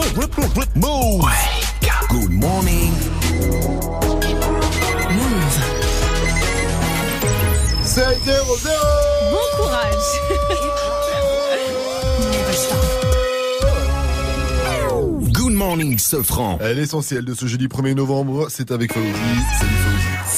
Move. Good morning. Move. C'est 0 Bon courage. Good morning, Sofran. L'essentiel de ce jeudi 1er novembre, c'est avec Fauzi. Salut.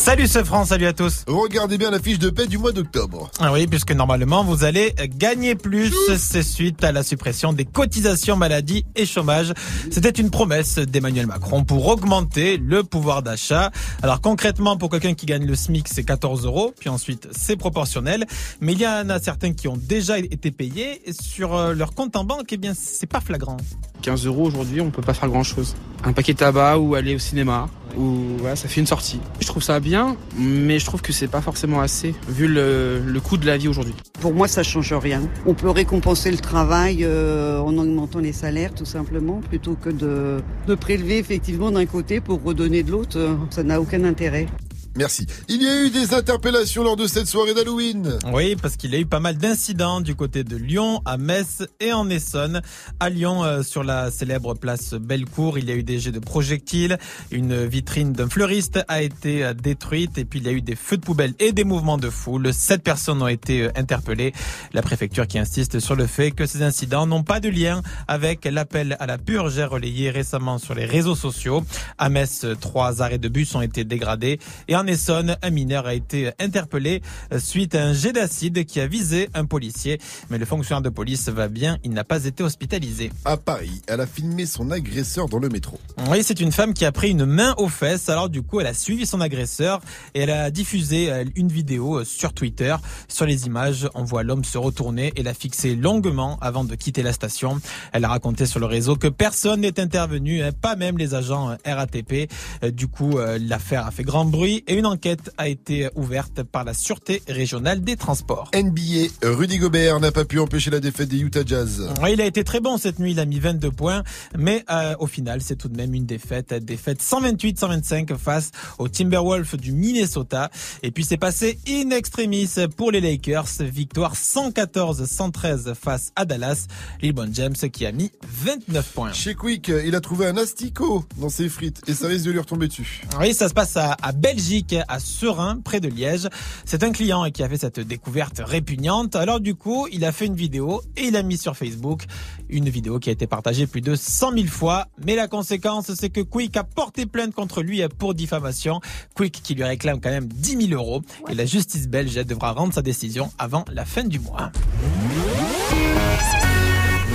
Salut ce France, salut à tous. Regardez bien la fiche de paix du mois d'octobre. Ah oui, puisque normalement vous allez gagner plus, c'est suite à la suppression des cotisations maladie et chômage. C'était une promesse d'Emmanuel Macron pour augmenter le pouvoir d'achat. Alors concrètement, pour quelqu'un qui gagne le SMIC, c'est 14 euros, puis ensuite c'est proportionnel. Mais il y en a certains qui ont déjà été payés et sur euh, leur compte en banque, eh bien c'est pas flagrant. 15 euros aujourd'hui, on peut pas faire grand chose. Un paquet de tabac ou aller au cinéma, voilà, ça fait une sortie. Je trouve ça bien, mais je trouve que c'est pas forcément assez, vu le, coût de la vie aujourd'hui. Pour moi, ça change rien. On peut récompenser le travail euh, en augmentant les salaires, tout simplement, plutôt que de, prélever effectivement d'un côté pour redonner de l'autre. Ça n'a aucun intérêt. Merci. Il y a eu des interpellations lors de cette soirée d'Halloween. Oui, parce qu'il y a eu pas mal d'incidents du côté de Lyon, à Metz et en Essonne. À Lyon, euh, sur la célèbre place Bellecour, il y a eu des jets de projectiles. Une vitrine d'un fleuriste a été euh, détruite et puis il y a eu des feux de poubelle et des mouvements de foule. Sept personnes ont été euh, interpellées. La préfecture qui insiste sur le fait que ces incidents n'ont pas de lien avec l'appel à la purge relayé récemment sur les réseaux sociaux. À Metz, trois arrêts de bus ont été dégradés et Essonne, un mineur a été interpellé suite à un jet d'acide qui a visé un policier. Mais le fonctionnaire de police va bien, il n'a pas été hospitalisé. À Paris, elle a filmé son agresseur dans le métro. Oui, c'est une femme qui a pris une main aux fesses. Alors du coup, elle a suivi son agresseur et elle a diffusé euh, une vidéo euh, sur Twitter. Sur les images, on voit l'homme se retourner et la fixer longuement avant de quitter la station. Elle a raconté sur le réseau que personne n'est intervenu, hein, pas même les agents euh, RATP. Euh, Du coup, euh, l'affaire a fait grand bruit et une enquête a été ouverte par la Sûreté régionale des transports. NBA, Rudy Gobert n'a pas pu empêcher la défaite des Utah Jazz. Il a été très bon cette nuit, il a mis 22 points, mais euh, au final, c'est tout de même une défaite, défaite 128-125 face aux Timberwolves du Minnesota. Et puis c'est passé in extremis pour les Lakers, victoire 114-113 face à Dallas. LeBron James qui a mis 29 points. Chez Quick, il a trouvé un asticot dans ses frites et ça risque de lui retomber dessus. Oui, ça se passe à, à Belgique, à Serein, près de Liège. C'est un client qui a fait cette découverte répugnante. Alors du coup, il a fait une vidéo et il a mis sur Facebook une vidéo qui a été partagée plus de 100 000 fois. Mais la conséquence, c'est que Quick a porté plainte contre lui pour diffamation. Quick qui lui réclame quand même 10 000 euros. Et la justice belge devra rendre sa décision avant la fin du mois.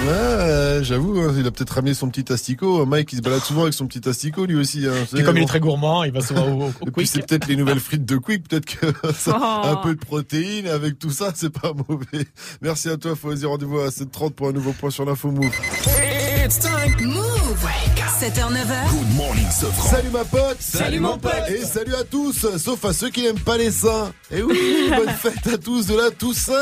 Ouais, euh, j'avoue, hein, il a peut-être ramené son petit asticot. Mike, il se balade souvent avec son petit asticot, lui aussi. Hein. Et comme il est très gourmand, il va souvent au, au Et puis c'est peut-être les nouvelles frites de Quick, peut-être que ça, Oh. un peu de protéines avec tout ça, c'est pas mauvais. Merci à toi, Fauzi. Rendez-vous à 7h30 pour un nouveau point sur l'info Move. It's time. Move. 7h, 9h. Good morning, Sofran. Salut ma pote Salut, mon pote. Et salut à tous, sauf à ceux qui n'aiment pas les seins. Et oui, bonne fête à tous de la Toussaint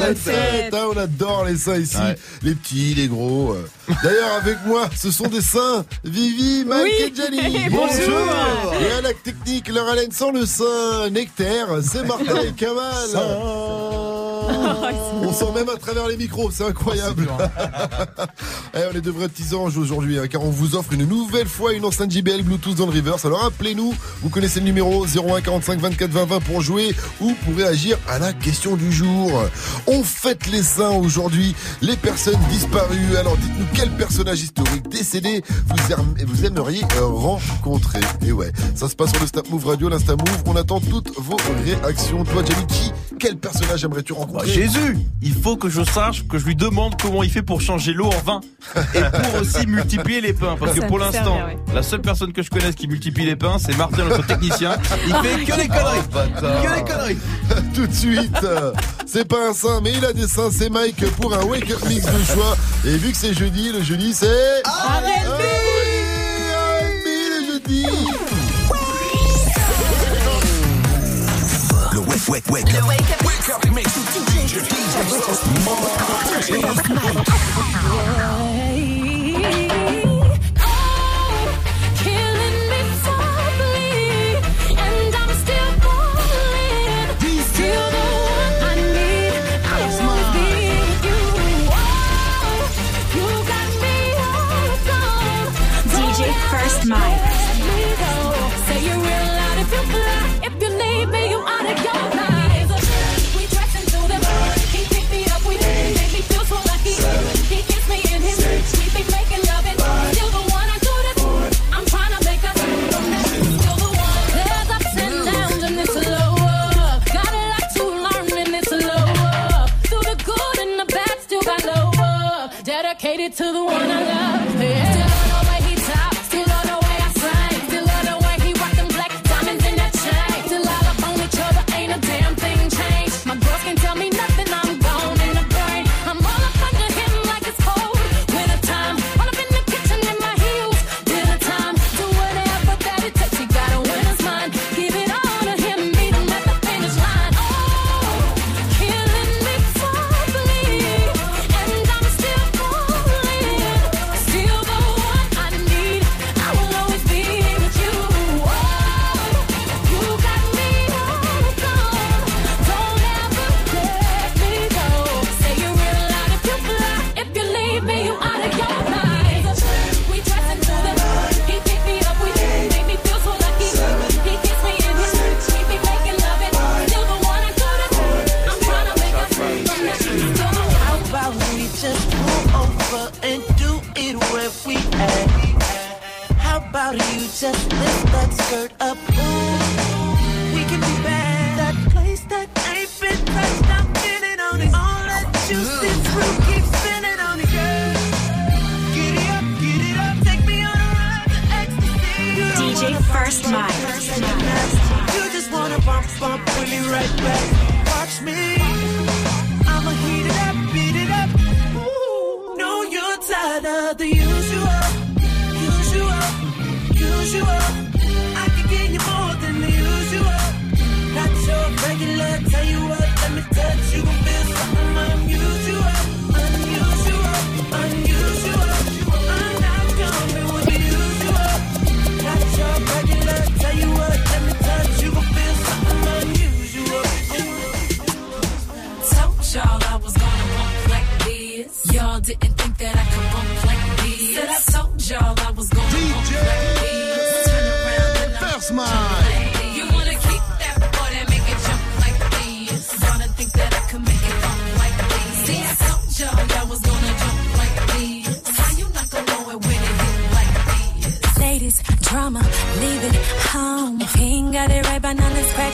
Bonne fête, hein, On adore les seins ici, les petits, les gros. D'ailleurs, avec moi, ce sont des seins. Vivi, Mike Oui. et Jenny. Bonjour. Et à la technique, leur haleine sans le sein, Nectaire, c'est Martin et Kamal. On sent même à travers les micros, c'est incroyable. Eh, on est de vrais petits anges aujourd'hui, hein, car on vous offre une nouvelle fois une enceinte JBL Bluetooth dans le reverse. Alors appelez-nous, vous connaissez le numéro 01 45 24 20 20 pour jouer ou pour réagir à la question du jour. On fête les saints aujourd'hui, les personnes disparues. Alors dites-nous quel personnage historique décédé vous, vous aimeriez euh, rencontrer? Et ouais, ça se passe sur le Snap Move Radio, l'Insta Move. On attend toutes vos réactions. Toi, Jamie, qui, quel personnage aimerais-tu rencontrer? Jésus, il faut que je sache, que je lui demande comment il fait pour changer l'eau en vin et pour aussi multiplier les pains. Parce que pour l'instant, la seule personne que je connaisse qui multiplie les pains, c'est Martin, notre technicien. Il fait que des conneries. Que des conneries. tout de suite. C'est pas un saint, mais il a des seins. C'est Mike pour un wake up mix de choix. Et vu que c'est jeudi, le jeudi c'est. Ah oui, R&B, le jeudi. Le wake, wake, wake up. Wake up mix. DJ, Killing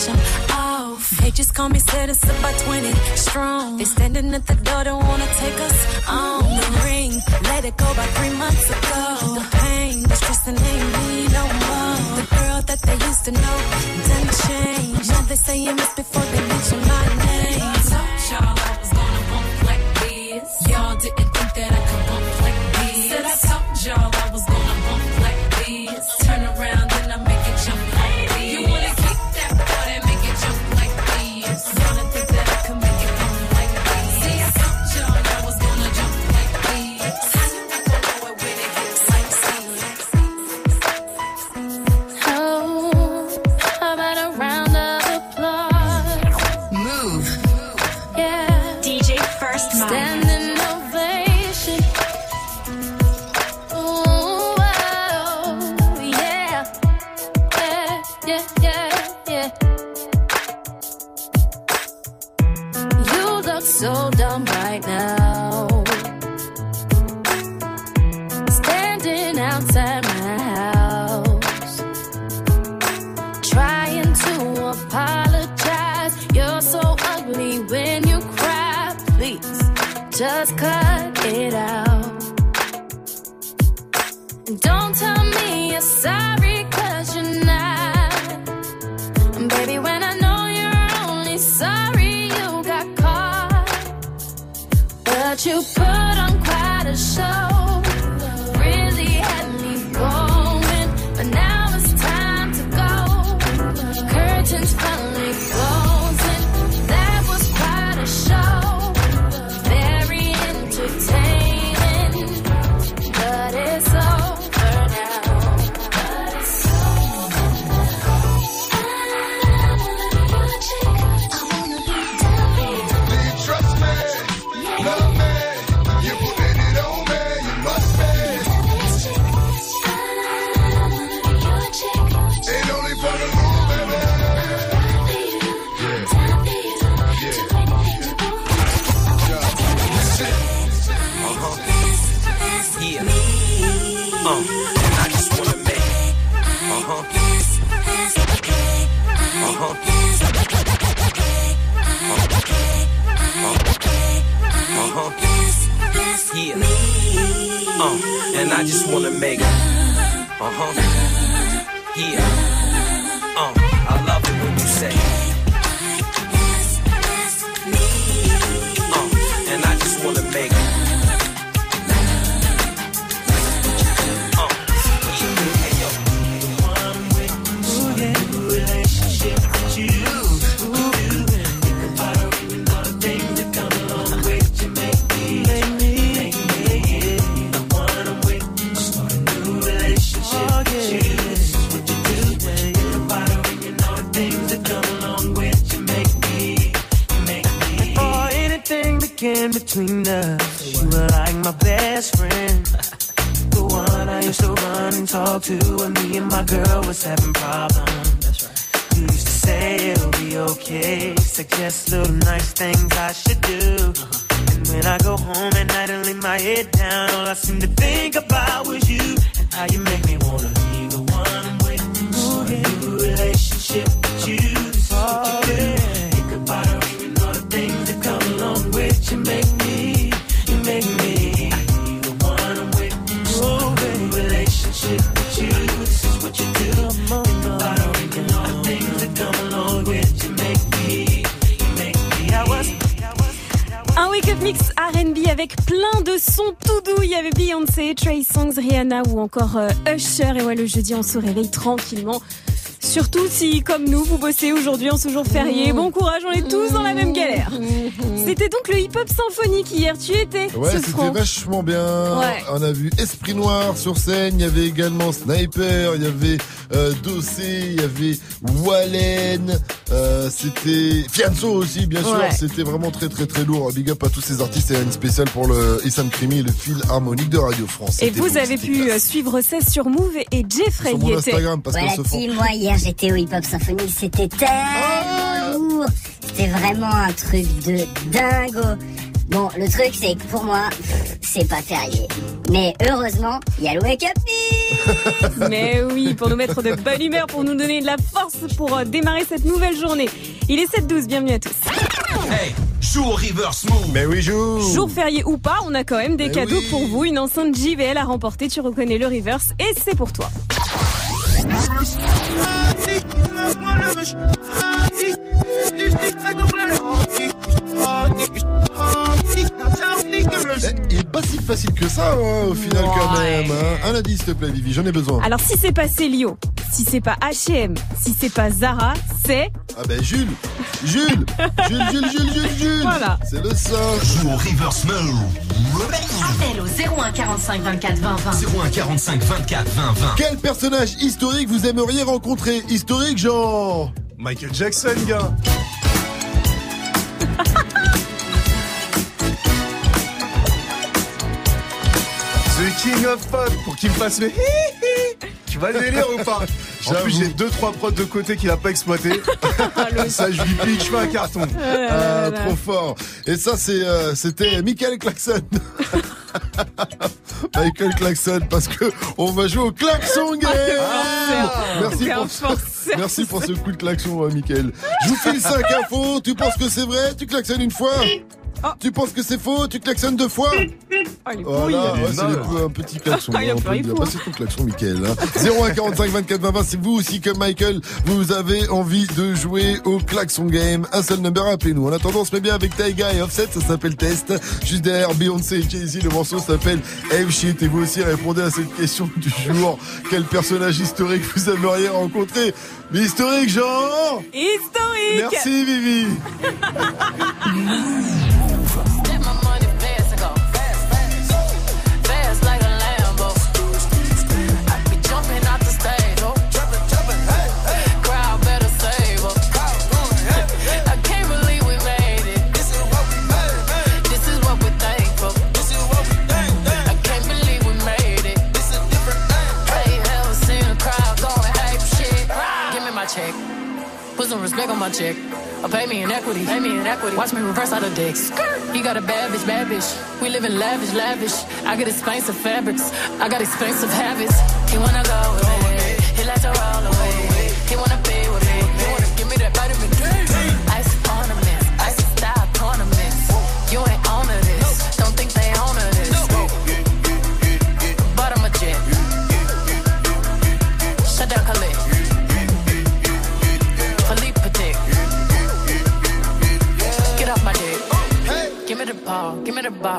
off. Oh, they just call me citizen by 20 strong. They standing at the door, don't wanna take us on. The ring, let it go by three months ago. The pain, the stress, and ain't me no more. The girl that they used to know done change. Now they saying this before they mention my name. Y'all was gonna want. Y'all didn't Songs, Rihanna ou encore euh, Usher. Et ouais, le jeudi, on se réveille tranquillement. Surtout si, comme nous, vous bossez aujourd'hui en ce jour férié. Bon courage, on est tous dans la même galère. C'était donc le hip-hop symphonique hier. Tu étais, Ouais, ce c'était franc. vachement bien. Ouais. On a vu Esprit Noir sur scène. Il y avait également Sniper. Il y avait euh, Dossé. Il y avait Wallen. Euh, c'était Fianso aussi, bien sûr. Ouais. C'était vraiment très très très lourd. Big up à tous ces artistes et une spéciale pour le Issam Krimi et le fil harmonique de Radio France. Et vous beau, avez pu classe. euh, suivre ça sur Move et Jeffrey Sur mon. Instagram, parce Voilà, qu'elles se font. moi hier j'étais au Hip Hop Symphony, c'était tellement lourd. C'était vraiment un truc de dingo. Bon, le truc c'est que pour moi, c'est pas férié. Mais heureusement, il y a le Wake Up. Mais oui, pour nous mettre de bonne humeur, pour nous donner de la force pour euh, démarrer cette nouvelle journée. Il est 7-12, bienvenue à tous. Hey, joue au reverse move. Mais oui, joue. Jour férié ou pas, on a quand même des Mais cadeaux oui. pour vous. Une enceinte JBL à remporter, tu reconnais le reverse et c'est pour toi. Eh, Il est pas si facile que ça, hein, au final, quand Ouais. même. hein. Un indice, s'il te plaît, Vivi, j'en ai besoin. Alors si c'est pas Célio, si c'est pas H&M, si c'est pas Zara, c'est... Ah ben Jules Jules Jules, Jules, Jules, Jules, Jules Voilà. C'est le singe Joue au reverse. Appel au 01 45 24 20 20. 01 45 24 20 20. Quel personnage historique vous aimeriez rencontrer? Historique, genre Michael Jackson, gars. King of Pop pour qu'il me fasse le hi hi. Tu vas le délire ou pas? En plus, j'ai deux trois prods de côté qu'il a pas exploité. ça, je lui pique, je fais un carton. Ah, trop fort. Et ça, c'est, euh, c'était Michael Klaxon Michael Klaxon, parce que on va jouer au klaxon game Merci C'est pour, merci pour ce coup de klaxon, euh, Michael. Je vous file 5 infos, tu penses que c'est vrai, tu klaxonnes une fois? Tu penses que c'est faux, tu klaxonnes deux fois Oh, les Voilà, brouilles. ouais, c'est les- un petit klaxon. Ah, il a hein, on peut il dire. Bah, c'est ton klaxon, Michael. Hein. 01 45 24 20 20, c'est vous aussi comme Michael, vous avez envie de jouer au klaxon game. Un seul number, appelez-nous. En attendant, on se met bien avec Taiga et Offset, ça s'appelle Test. Juste derrière Beyoncé et Jay-Z, le morceau s'appelle Hey Shit. Et vous aussi répondez à cette question du jour. Quel personnage historique vous aimeriez rencontrer? Mais historique, genre? Historique Merci Vivi some respect on my check. Or pay me in equity. Pay me in equity. Watch me reverse out of dicks. He got a bad bitch, bad bitch. We live in lavish, lavish. I got expensive fabrics. I got expensive habits. He wanna go me. He like to roll away. He wanna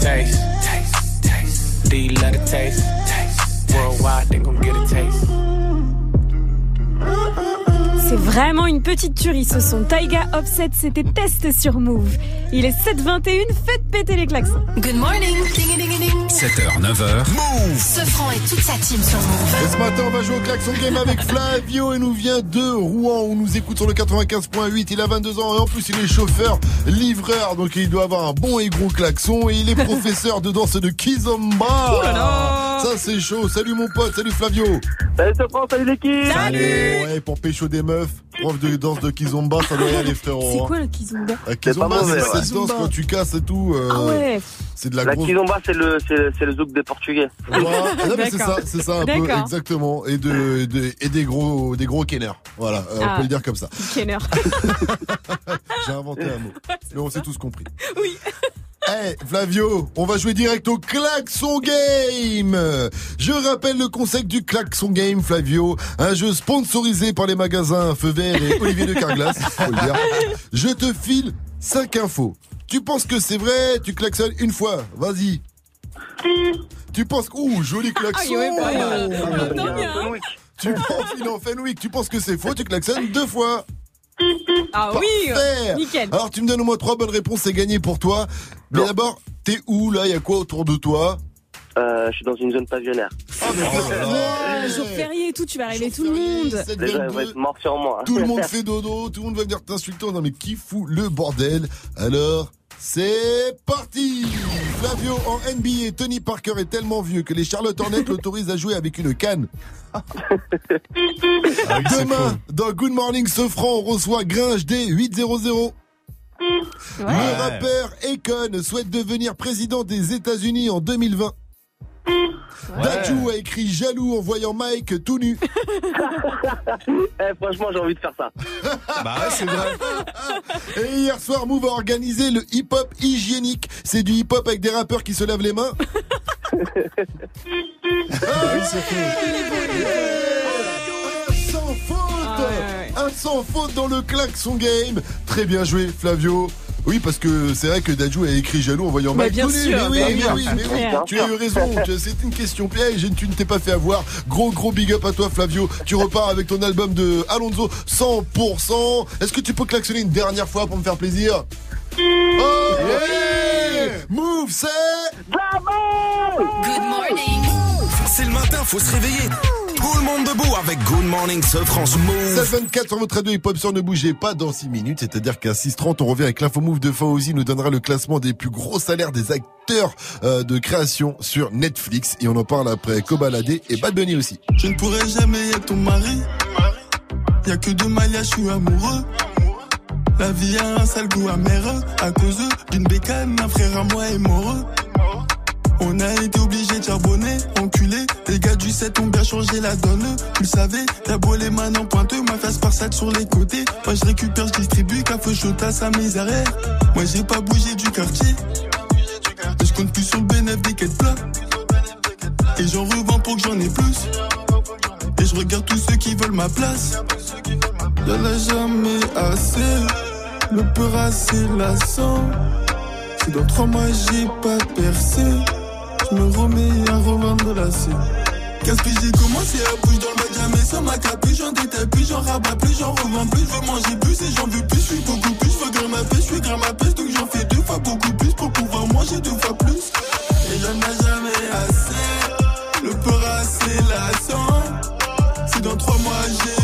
Taste. taste. taste. You love the taste? taste. Worldwide, they gon' get a taste. C'est vraiment une petite tuerie ce son. Taiga Offset, c'était test sur Move. Il est 7h21, faites péter les klaxons. Good morning. Ding, ding, ding. 7h, 9h. Move Ce franc et toute sa team sur Move. Et ce matin, on va jouer au klaxon game avec Flavio et nous vient de Rouen. On nous écoute sur le 95.8. Il a 22 ans et en plus, il est chauffeur, livreur. Donc, il doit avoir un bon et gros klaxon. Et il est professeur de danse de Kizomba. Ça, c'est chaud. Salut, mon pote. Salut, Flavio. Salut, Sofran. Salut, l'équipe. Ouais, pour pécho des meufs, Earth prof de danse de Kizomba, ça doit y aller, frérot. C'est hein. quoi le kizomba Euh, Kizomba, c'est ouais. cette danse quand tu casses et tout. euh, Ah ouais. C'est de la, La grosse. kizomba, c'est le, c'est, c'est le zouk des Portugais. Voilà. Ah c'est ça, D'accord. c'est ça un peu exactement et de, de- et des gros des gros kenners. Voilà, euh, on Ah. peut le dire comme ça. Kenner. J'ai inventé un mot, mais on s'est tous compris. Oui. Hey Flavio, on va jouer direct au klaxon game. Je rappelle le concept du klaxon game, Flavio, un jeu sponsorisé par les magasins Feu Vert et Olivier de Carglass. faut le dire. Je te file 5 infos. Tu penses que c'est vrai Tu klaxonnes une fois. Vas-y. Tu penses ouh joli klaxon. Ah, ouais, pas mal. On entend bien. hein. Tu penses il est en Fenwick. Tu penses que c'est faux Tu klaxonnes deux fois. Ah oui, Parfait. nickel. Alors tu me donnes au moins trois bonnes réponses, c'est gagné pour toi. Mais d'abord, t'es où là? Il y a quoi autour de toi? Euh, je suis dans une zone pavillonnaire. Ah, jour férié et tout, tu vas réveiller tout le monde. Être sur moi. Tout le monde fait dodo, tout le monde va venir t'insulter. Non mais qui fout le bordel? Alors, c'est parti Flavio en NBA, Tony Parker est tellement vieux que les Charlotte Hornets l'autorisent à jouer avec une canne. Demain, dans Good Morning Sofran, on reçoit Gringe D 800. Le rappeur Akon souhaite devenir président des États-Unis en 2020. Dajou a écrit jaloux en voyant Mike tout nu. Eh, franchement, j'ai envie de faire ça. Bah ouais, c'est vrai. Et hier soir, Move a organisé le hip-hop hygiénique. C'est du hip-hop avec des rappeurs qui se lavent les mains. oui, c'est Un sans faute Un sans faute dans le klaxon game Très bien joué, Flavio. Oui, parce que c'est vrai que Dajou a écrit jaloux en voyant Bah, Mike bien sûr, mais bien oui, mais oui, mais oui, tu as eu raison. C'est une question piège et tu ne t'es pas fait avoir. Gros, gros big up à toi, Flavio. Tu repars avec ton album de Alonso 100%. Est-ce que tu peux klaxonner une dernière fois pour me faire plaisir? Oh, yeah Move, c'est Good morning. C'est le matin, faut se réveiller. Tout le monde debout avec Good Morning ce France Move. 16-24 sur votre radio hip-hop sur Ne bougez pas dans 6 minutes, c'est-à-dire qu'à 6-30, on revient avec l'info move de Fauzi, nous donnera le classement des plus gros salaires des acteurs euh, de création sur Netflix et on en parle après Kobalade et Bad Bunny aussi. Je ne pourrai jamais être ton mari. Y'a que deux maillages, je suis amoureux. La vie a un sale goût amer à cause d'une bécane, un frère à moi est mort. On a été obligé de charbonner, enculé. Les gars du 7 ont bien changé la donne. Tu le savais, t'as beau les mains en pointeux, ma face par salle sur les côtés. Moi je récupère, je distribue, café chaud à sa misère. Moi j'ai pas bougé du quartier. Et je compte plus sur le bénéfice des quêtes plats. Et j'en revends pour que j'en ai plus. Et je regarde tous ceux qui veulent ma place. Y'en a jamais assez. Le peur assez lassant. Si dans trois mois j'ai pas percé, me remets à revendre la scène. Qu'est-ce que j'ai commencé à bouger dans le magasin, mais ça m'a capé, j'en détaille plus, j'en rabats plus, j'en revends plus, je veux manger plus et j'en veux plus, je suis beaucoup plus, je veux grimper ma pêche, je suis grimper ma pêche, donc j'en fais deux fois beaucoup plus pour pouvoir manger deux fois plus. Et j'en ai jamais assez, le peur assez lassant, si dans trois mois j'ai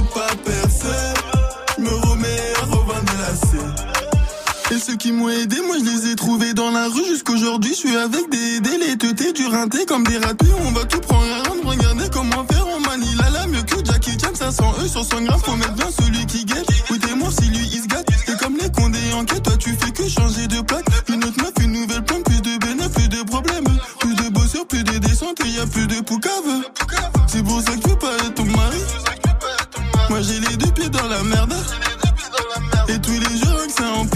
la rue jusqu'aujourd'hui, je suis avec des délais teutés, du rinté comme des ratés. On va tout prendre à regardez comment faire en manie. Là, mieux que Jackie Chan, 500 E sur 100 grammes, faut mettre bien celui qui guette. Oui, t'es moi si lui il se gâte. Et comme les condés en quête, toi tu fais que changer de plaque. Une autre meuf, une nouvelle plante, plus de bénéfices, plus de problèmes. Plus de bosseurs, plus de descentes, et y a plus de poucave. C'est pour ça que tu veux pas être ton mari. Moi j'ai les deux pieds dans la merde. Et tous les jours que ça empire,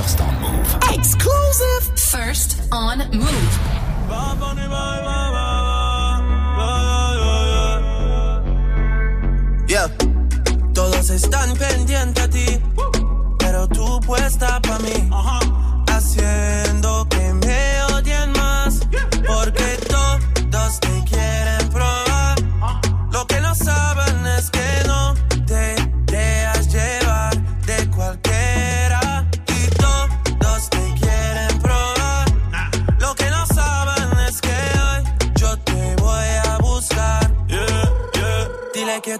First on move. Exclusive. First on move. Yeah. Todos están pendientes a ti, pero tú puesta pa' mí. Haciendo que me odien más, porque todos te quieren probar. Lo que no saben es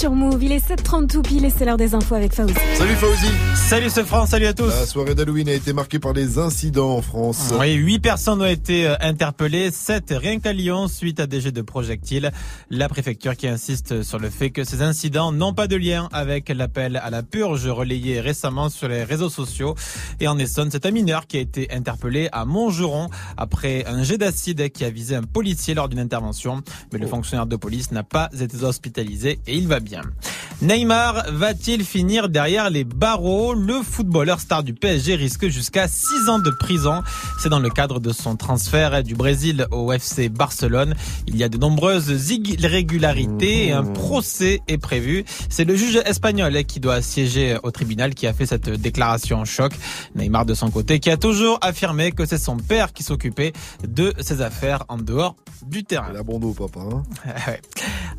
sur Move. Il est 7h30 tout pile et c'est l'heure des infos avec Fauzi. Salut Fauzi. Salut ce France, salut à tous. La soirée d'Halloween a été marquée par des incidents en France. Oui, 8 personnes ont été euh, interpellées, 7 rien qu'à Lyon suite à des jets de projectiles. La préfecture qui insiste sur le fait que ces incidents n'ont pas de lien avec l'appel à la purge relayé récemment sur les réseaux sociaux. Et en Essonne, c'est un mineur qui a été interpellé à Montgeron après un jet d'acide qui a visé un policier lors d'une intervention. Mais le oh. fonctionnaire de police n'a pas été hospitalisé et il va bien. Neymar va-t-il finir derrière les barreaux? Le footballeur star du PSG risque jusqu'à 6 ans de prison. C'est dans le cadre de son transfert du Brésil au FC Barcelone. Il y a de nombreuses irrégularités et un procès est prévu. C'est le juge espagnol qui doit siéger au tribunal qui a fait cette déclaration en choc. Neymar de son côté qui a toujours affirmé que c'est son père qui s'occupait de ses affaires en dehors du terrain. La papa.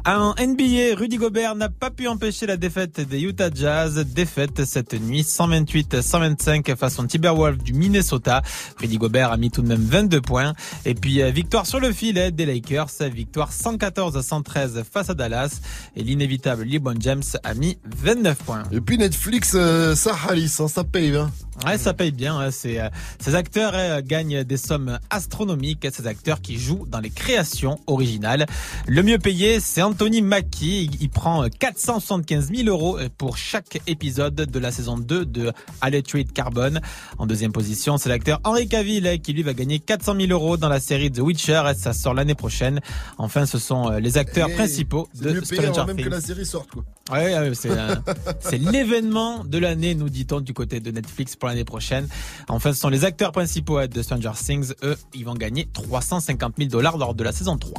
Hein NBA, Rudy Gobert n'a pas pu empêcher empêché la défaite des Utah Jazz. Défaite cette nuit 128-125 face aux Timberwolves du Minnesota. Rudy Gobert a mis tout de même 22 points. Et puis euh, victoire sur le filet des Lakers. Victoire 114-113 face à Dallas. Et l'inévitable LeBron James a mis 29 points. Et puis Netflix, euh, ça ralisse, hein, ça paye. Hein. Ouais, ça paye bien. Hein. Ces, euh, ces, acteurs euh, gagnent des sommes astronomiques. Ces acteurs qui jouent dans les créations originales. Le mieux payé, c'est Anthony Mackie. Il, prend euh, 475 000 euros pour chaque épisode de la saison 2 de Alley Trade Carbon. En deuxième position, c'est l'acteur Henri Cavill qui lui va gagner 400 000 euros dans la série The Witcher. Eh, ça sort l'année prochaine. Enfin, ce sont les acteurs eh, principaux de Stranger Things. Même que la série sorte. Euh, c'est, l'événement de l'année, nous dit-on, du côté de Netflix pour l'année prochaine. Enfin, ce sont les acteurs principaux de Stranger Things. Eux, ils vont gagner 350 000 dollars lors de la saison 3.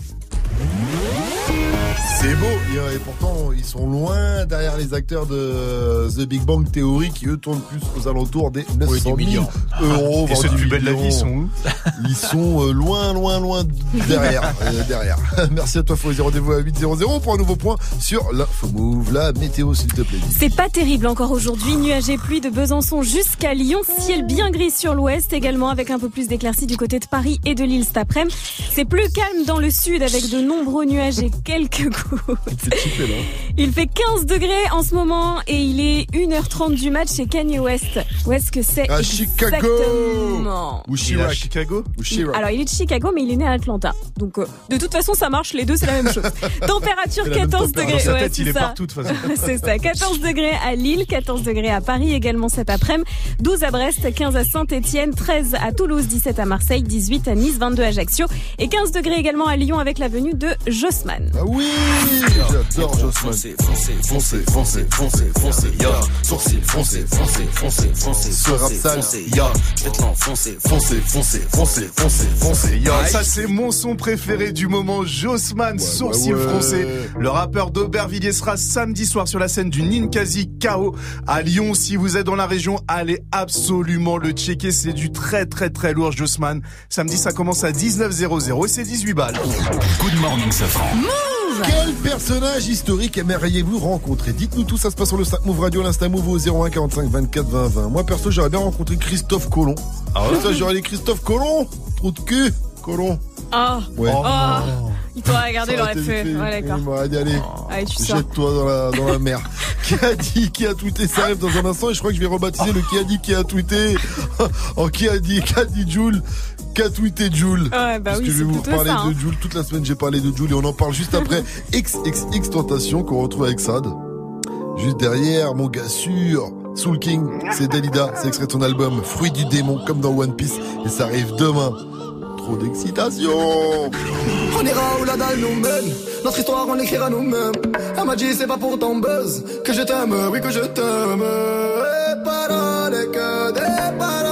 C'est beau, euh, et pourtant ils sont loin derrière les acteurs de euh, The Big Bang Theory qui eux tournent plus aux alentours des 900 millions. euros. Et ceux de plus belle la vie sont où Ils sont euh, loin, loin, loin derrière. derrière. Merci à toi Fauzi, rendez-vous à 8.00 pour un nouveau point sur l'info move, la météo s'il te plaît. C'est pas terrible encore aujourd'hui, nuages et pluie de Besançon jusqu'à Lyon, ciel bien gris sur l'ouest également avec un peu plus d'éclaircies du côté de Paris et de Lille cet après-midi. C'est plus calme dans le sud avec de nombreux nuages et quelques gouttes. Il fait 15 degrés en ce moment et il est 1h30 du match chez Kanye West. Où est-ce que c'est À Chicago exactement Ou À Chicago Ou Alors il est de Chicago mais il est né à Atlanta. Donc euh, de toute façon ça marche, les deux c'est la même chose. Température 14 degrés. C'est ça, 14 degrés à Lille, 14 degrés à Paris également cet après-midi, 12 à Brest, 15 à Saint-Etienne, 13 à Toulouse, 17 à Marseille, 18 à Nice, 22 à Ajaccio et 15 degrés également à Lyon avec l'avenue de Jossman. Jossman. Ah oui, j'adore Jossman. Foncez, foncez, foncez, foncez, foncez, foncez, ya. Sourcil, foncez, foncez, foncez, foncez, ce rap sale, ya. Je foncez, foncez, foncez, foncez, foncez, ya. Ça c'est mon son préféré du moment, Jossman, sourcil français. Le rappeur d'Aubervilliers sera samedi soir sur la scène du Ninkasi KO à Lyon. Si vous êtes dans la région, allez absolument le checker. C'est du très très très lourd, Jossman. Samedi, ça commence à 19h00 et c'est 18 balles. Good morning, Safran. Quel personnage historique aimeriez-vous rencontrer? Dites-nous tout, ça se passe sur le Snap Move Radio, l'Insta Move au 01 45 24 20 20. Moi perso, j'aurais bien rencontré Christophe Colomb. Ah ouais? J'aurais dit Christophe Colomb? Trou de cul Colomb. Ah oh. Ouais. Oh. Il t'aurait regardé, il aurait fait. fait. Ouais, d'accord. Il m'aurait oh. jette-toi dans la, mer. qui a dit, qui a tweeté, ça arrive dans un instant? Et je crois que je vais rebaptiser le qui a dit, qui a tweeté en oh, qui a dit, qui a dit Jules? qu'a tweeté Jules. Ouais, bah parce que je vais vous parler de Jules. Toute la semaine, j'ai parlé de Jules et on en parle juste après XXX Tentation qu'on retrouve avec Sad. Juste derrière, mon gars sûr. Soul King, c'est Dalida, c'est extrait de son album Fruit du démon, comme dans One Piece, et ça arrive demain. Trop d'excitation On ira où la dalle nous notre histoire on l'écrira nous-mêmes. Elle m'a dit c'est pas pour ton buzz, que je t'aime, oui que je t'aime. Et paroles que des paroles.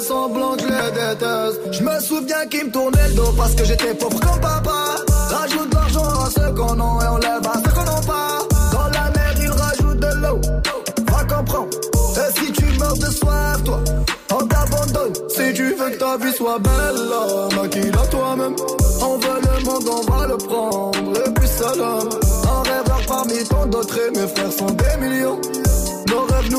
Semblant que je les déteste. Me souviens qu'ils me tournaient le dos parce que j'étais pauvre comme papa. Rajoute de l'argent à ceux qu'on a et on lève à ceux qu'on n'a pas. Dans la mer, ils rajoutent de l'eau. Va comprendre. Et si tu meurs de soif, toi, on t'abandonne. Si tu veux que ta vie soit belle, maquille-la toi-même. On veut le monde, on va le prendre. Et puis seul homme. Un rêveur parmi tant d'autres et mes frères sont des millions.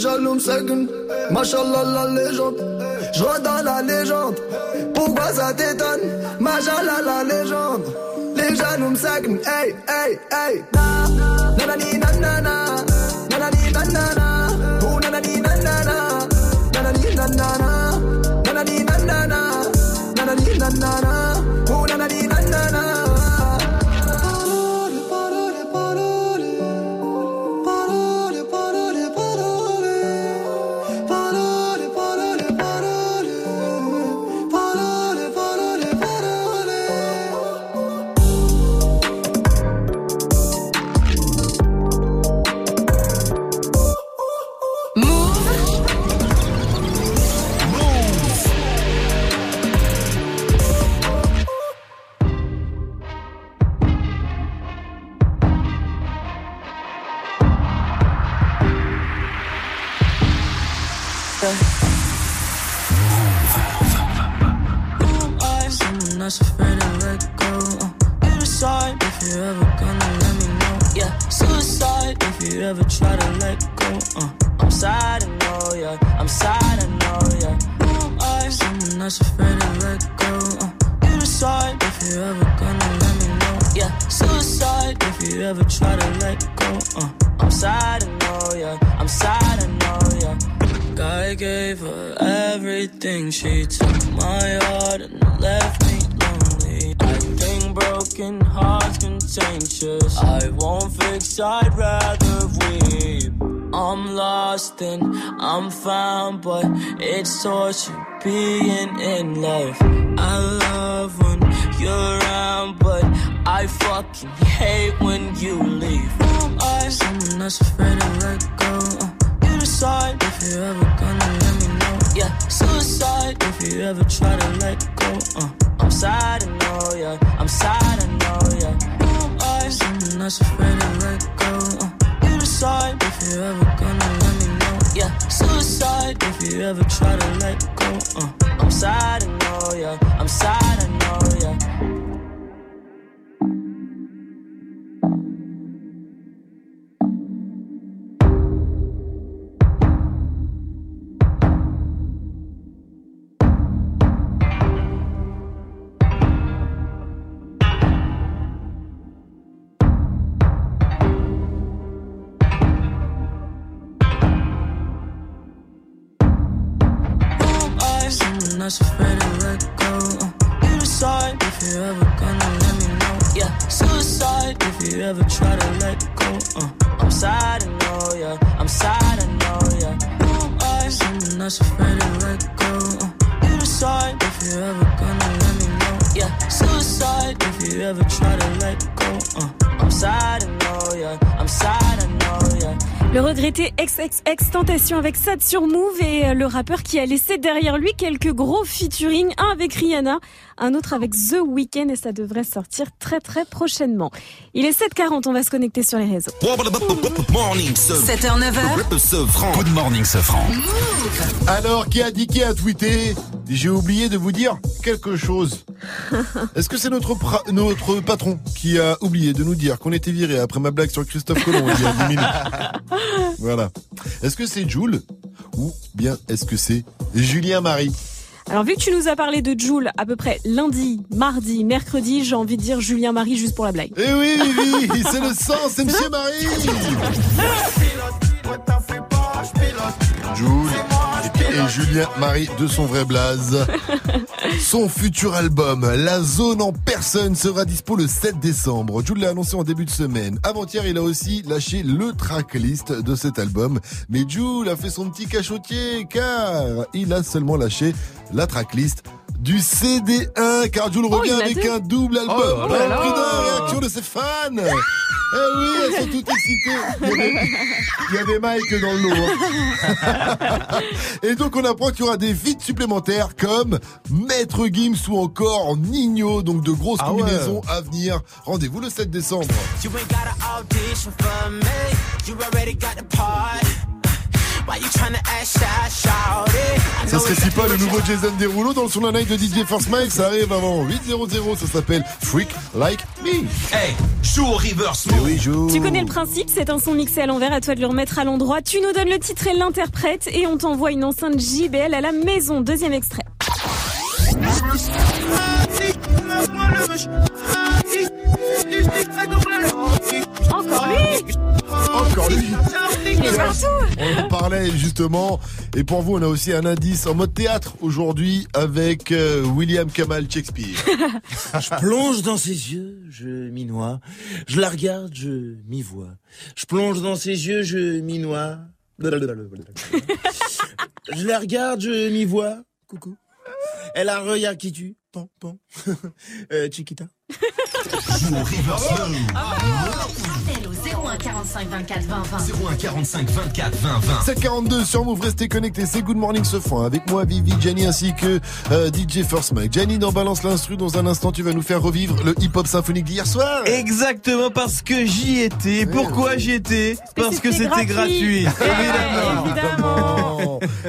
Jaloux me machallah la légende. Je dans la légende, pourquoi ça t'étonne? Machallah la légende. Les jaloux me seguent, hey hey hey, na, nanani nanana. Nanani nanana, oh and I'm fine, but it's torture being in love. I love when you're around, but I fucking hate when you leave. Who am I? Someone that's afraid to let go. Uh, you decide if you're ever gonna let me know. Yeah, suicide if you ever try to let go. Uh, I'm sad, I know, yeah. I'm sad, I know, yeah. Who am I? Someone that's afraid to let go. Uh, you decide if you're ever gonna let. Yeah, suicide if you ever try to let go. Uh, I'm sad, I know, yeah. I'm sad, I know, if you ever try to let go. Uh, I'm sad, I know, yeah. I'm sad, I know, yeah. Who I? Someone that's afraid to let go. Uh, you decide if you're ever gonna let me know. Yeah, suicide if you ever try to let go. Uh, I'm sad, I know, yeah. I'm sad, I know, yeah. Le regretté XXX Tentation avec Sad sur Move et euh, le rappeur qui a laissé derrière lui quelques gros featuring, un avec Rihanna, un autre avec The Weeknd et ça devrait sortir très très prochainement. Il est 7h40, on va se connecter sur les réseaux. Morning, 7h, 9h. Good morning, Sofran. Alors, qui a dit qui a tweeté? J'ai oublié de vous dire quelque chose. Est-ce que c'est notre, notre patron qui a oublié de nous dire qu'on était viré après ma blague sur Christophe Colomb il y a 10 minutes? Voilà. Est-ce que c'est Jules ou bien est-ce que c'est Julien Marie? Alors vu que tu nous as parlé de Joule à peu près lundi, mardi, mercredi, j'ai envie de dire Julien Marie juste pour la blague. Eh oui, Vivi, c'est le sens, c'est Monsieur Marie. Jules et, Julien Marie de son vrai blaze. Son futur album, La Zone en personne, sera dispo le 7 décembre. Jules l'a annoncé en début de semaine. Avant-hier, il a aussi lâché le tracklist de cet album. Mais Jules a fait son petit cachotier car il a seulement lâché la tracklist du CD1 car Jules Oh, revient avec un double album. Oh là là. Prudent, réaction de ses fans. Eh oui, elles sont toutes excitées. Il y a des, il y a des mics dans le lot. hein. Et donc on apprend qu'il y aura des feats supplémentaires comme Maître Gims ou encore Nino, donc de grosses Ah ouais. combinaisons à venir. Rendez-vous le 7 décembre. You ain't Ça serait si pas le nouveau Jason Derulo dans le son night de DJ First Mike, ça arrive avant 8.00, ça s'appelle Freak Like Me. Hey, joue au reverse Eh oui, joue. Tu connais le principe, c'est un son mixé à l'envers, à toi de le remettre à l'endroit. Tu nous donnes le titre et l'interprète et on t'envoie une enceinte JBL à la maison. Deuxième extrait. Encore lui? Encore lui On en parlait justement. Et pour vous, on a aussi un indice en mode théâtre aujourd'hui avec euh, William Kamal Shakespeare. Je plonge dans ses yeux, je m'y noie. Je la regarde, je m'y vois. Je plonge dans ses yeux, je m'y noie. Je la regarde, je m'y vois. Coucou. Elle a un regard qui tue. Pan, pan. euh, Chiquita. Joue au reverse Appel au 01 45 24 20 20. 01 45 24 20 20. 742 sur Move, restez connectés, c'est Good Morning ce franc avec moi, Vivi, Jenny ainsi que euh, DJ First Mike. Jenny, dans Balance l'instru, dans un instant, tu vas nous faire revivre le hip-hop symphonique d'hier soir. Exactement parce que j'y étais. Pourquoi j'y étais Parce que c'était gratuit. gratuit. Évidemment.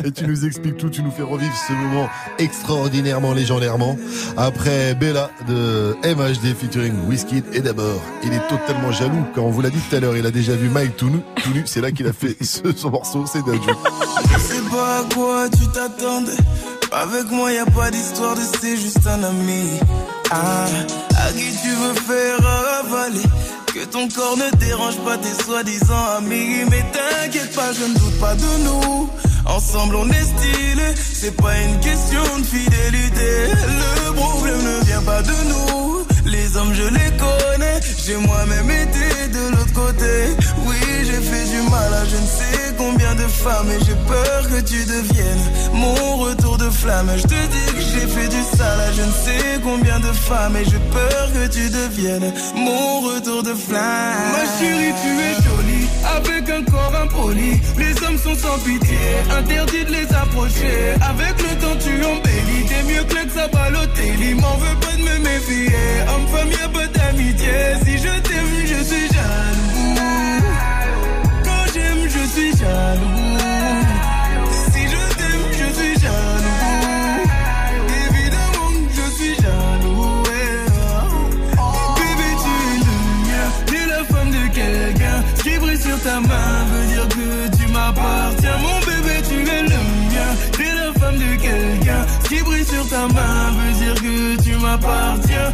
Et tu nous expliques tout, tu nous fais revivre ce moment extraordinairement légendairement. Après Bella de MHD featuring Wizkid et d'abord, il est totalement jaloux. Quand on vous l'a dit tout à l'heure, il a déjà vu Mike tout nu. C'est là qu'il a fait son morceau, c'est. Je sais pas à quoi tu t'attendais. Avec moi, y a pas d'histoire de c'est juste un ami. Ah, à qui tu veux faire avaler? Que ton corps ne dérange pas tes soi-disant amis. Mais t'inquiète pas, je ne doute pas de nous. Ensemble, on est stylé. C'est pas une question de fidélité. Le problème ne vient pas de nous. Les hommes, je les connais. J'ai moi-même été de l'autre côté. Oui, j'ai fait du mal à je ne sais combien de femmes. Et j'ai peur que tu deviennes mon retour de flamme. Je te dis que j'ai fait du sale à je ne sais combien de femmes. Et j'ai peur que tu deviennes mon retour de flamme. Ma chérie, tu es jolie. Avec un corps impoli. Les hommes sont sans pitié. Interdit de les approcher. Avec le temps, tu embellis. T'es mieux que à Balotelli. M'en veux pas de me méfier. Homme-femme, y'a pas d'amitié. Si je t'aime, je suis jaloux. Quand j'aime, je suis jaloux. Si je t'aime, je suis jaloux. Évidemment, je suis jaloux. Bébé, tu es le mien. T'es la femme de quelqu'un. Ce qui brille sur ta main veut dire que tu m'appartiens. Mon bébé, tu es le mien. T'es la femme de quelqu'un. Ce qui brille sur ta main veut dire que tu m'appartiens.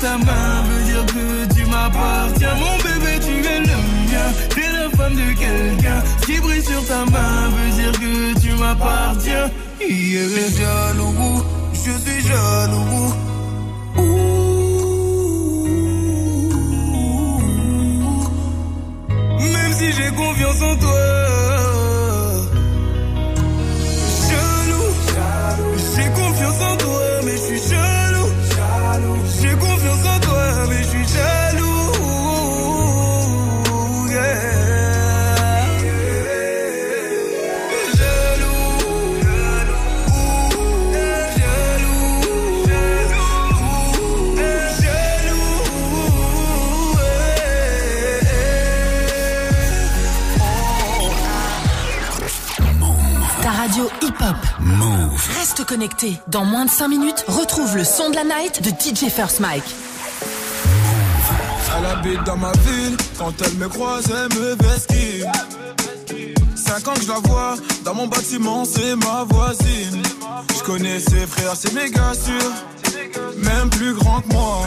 Ta main veut dire que tu m'appartiens. Mon bébé, tu es le mien. T'es la femme de quelqu'un. Qui brille sur ta main veut dire que tu m'appartiens. Il est jaloux. Je suis jaloux. Même si j'ai confiance en toi. Hip-hop. Move. Reste connecté. Dans moins de 5 minutes, retrouve le son de la night de DJ First Mike. Elle habite dans ma ville, quand elle me croise, elle me vesquille. Cinq ans que je la vois, dans mon bâtiment, c'est ma voisine. Je connais ses frères, c'est méga sûr, même plus grand que moi.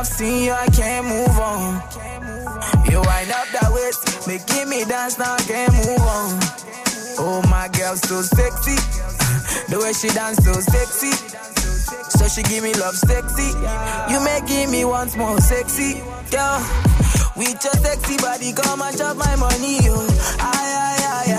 I've seen you, I can't move on. You wind up that waist, making me dance, now I can't move on. Oh, my girl, so sexy. The way she dance, so sexy. So she give me love sexy. You making me once more sexy. Girl, with your sexy body, come and chop my money, yo. Aye, aye, aye,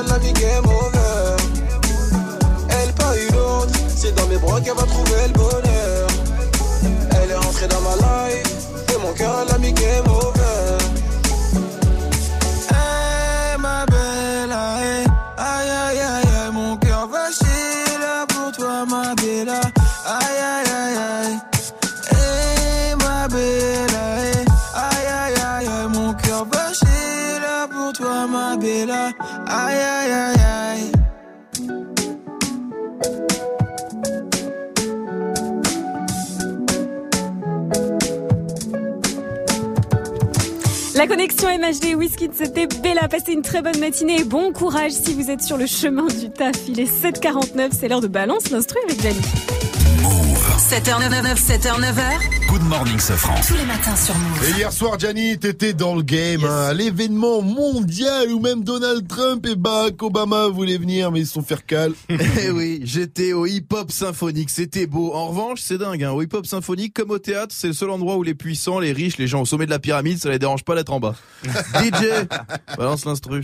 Elle l'a mis game over Elle pas eu l'autre C'est dans mes bras qu'elle va trouver le bonheur. Elle est rentrée dans ma life Et mon cœur elle a game La connexion MHD Whisky, c'était Bella. Passez une très bonne matinée et bon courage si vous êtes sur le chemin du taf. Il est 7h49, c'est l'heure de balance l'instru avec Dani. 7h99, 7h9h. Good morning, Sofran. Tous les matins sur Move. Et hier soir, Gianni, t'étais dans le game, hein, l'événement mondial où même Donald Trump et Barack Obama voulaient venir, mais ils se sont fait recal. Eh oui, j'étais au hip-hop symphonique, c'était beau. En revanche, c'est dingue, hein, au hip-hop symphonique, comme au théâtre, c'est le seul endroit où les puissants, les riches, les gens au sommet de la pyramide, ça les dérange pas d'être en bas. DJ, balance l'instru.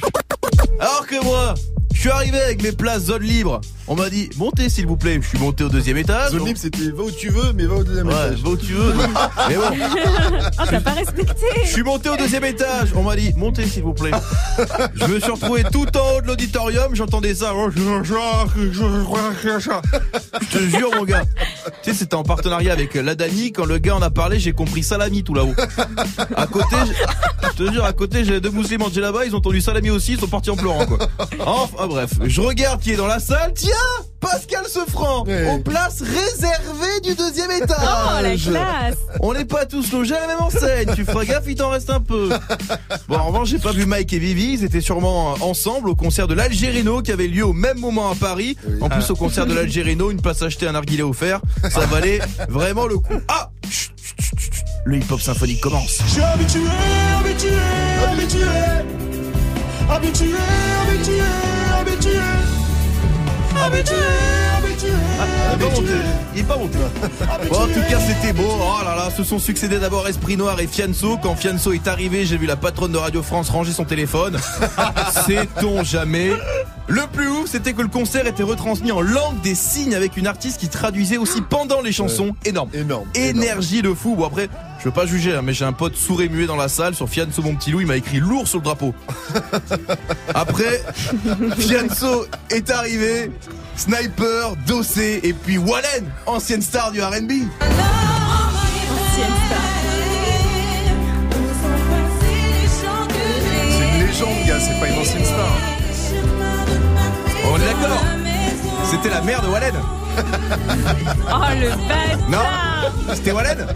Alors que moi, Je suis arrivé avec mes places zone libre. On m'a dit montez s'il vous plaît. Je suis monté au deuxième étage. Zone libre, c'était où tu veux, mais va au deuxième Ouais, étage. va où tu veux. Mais bon. Oh, t'as pas respecté. Je suis monté au deuxième étage. On m'a dit montez s'il vous plaît. Je me suis retrouvé tout en haut de l'auditorium. J'entendais ça. Oh, Je te jure mon gars. Tu sais c'était en partenariat avec l'Adani. Quand le gars en a parlé, j'ai compris salami tout là-haut. À côté, je te jure, à côté, j'ai deux musulmans mangé là-bas. Ils ont entendu salami aussi. Ils sont partis en pleurant quoi. Enfin bref, je regarde qui est dans la salle. Tiens, Pascal Sefranc, aux places réservées du deuxième étage. Oh, la classe. On n'est pas tous logés à la même enseigne. Tu feras gaffe, il t'en reste un peu. Bon, en revanche, j'ai pas vu Mike et Vivi. Ils étaient sûrement ensemble au concert de l'Algérino qui avait lieu au même moment à Paris. En plus, au concert de l'Algérino, une place achetée, un narguilé offert. Ça valait vraiment le coup. Ah Chut, chut, chut, chut. Le hip-hop symphonique commence. Je suis habitué, habitué, habitué. Habitué, habitué, habitué. Habitué, Il est pas pas monté. Bon, en tout cas, c'était beau. Oh là là, se sont succédés d'abord Esprit Noir et Fianso. Quand Fianso est arrivé, j'ai vu la patronne de Radio France ranger son téléphone. Sait-on jamais? Le plus ouf, c'était que le concert était retransmis en langue des signes avec une artiste qui traduisait aussi pendant les chansons. Énorme. Énorme. Énergie de fou. Bon après, je veux pas juger, hein, mais j'ai un pote sourd et muet dans la salle sur Fianso mon petit loup. Il m'a écrit lourd sur le drapeau. Après, Fianso est arrivé. Sniper, Dossé et puis Wallen, ancienne star du R&B. Ancienne star. C'est une légende, gars, c'est pas une ancienne star. On est d'accord C'était la mère de Wallen Oh le bâtard. Non C'était Wallen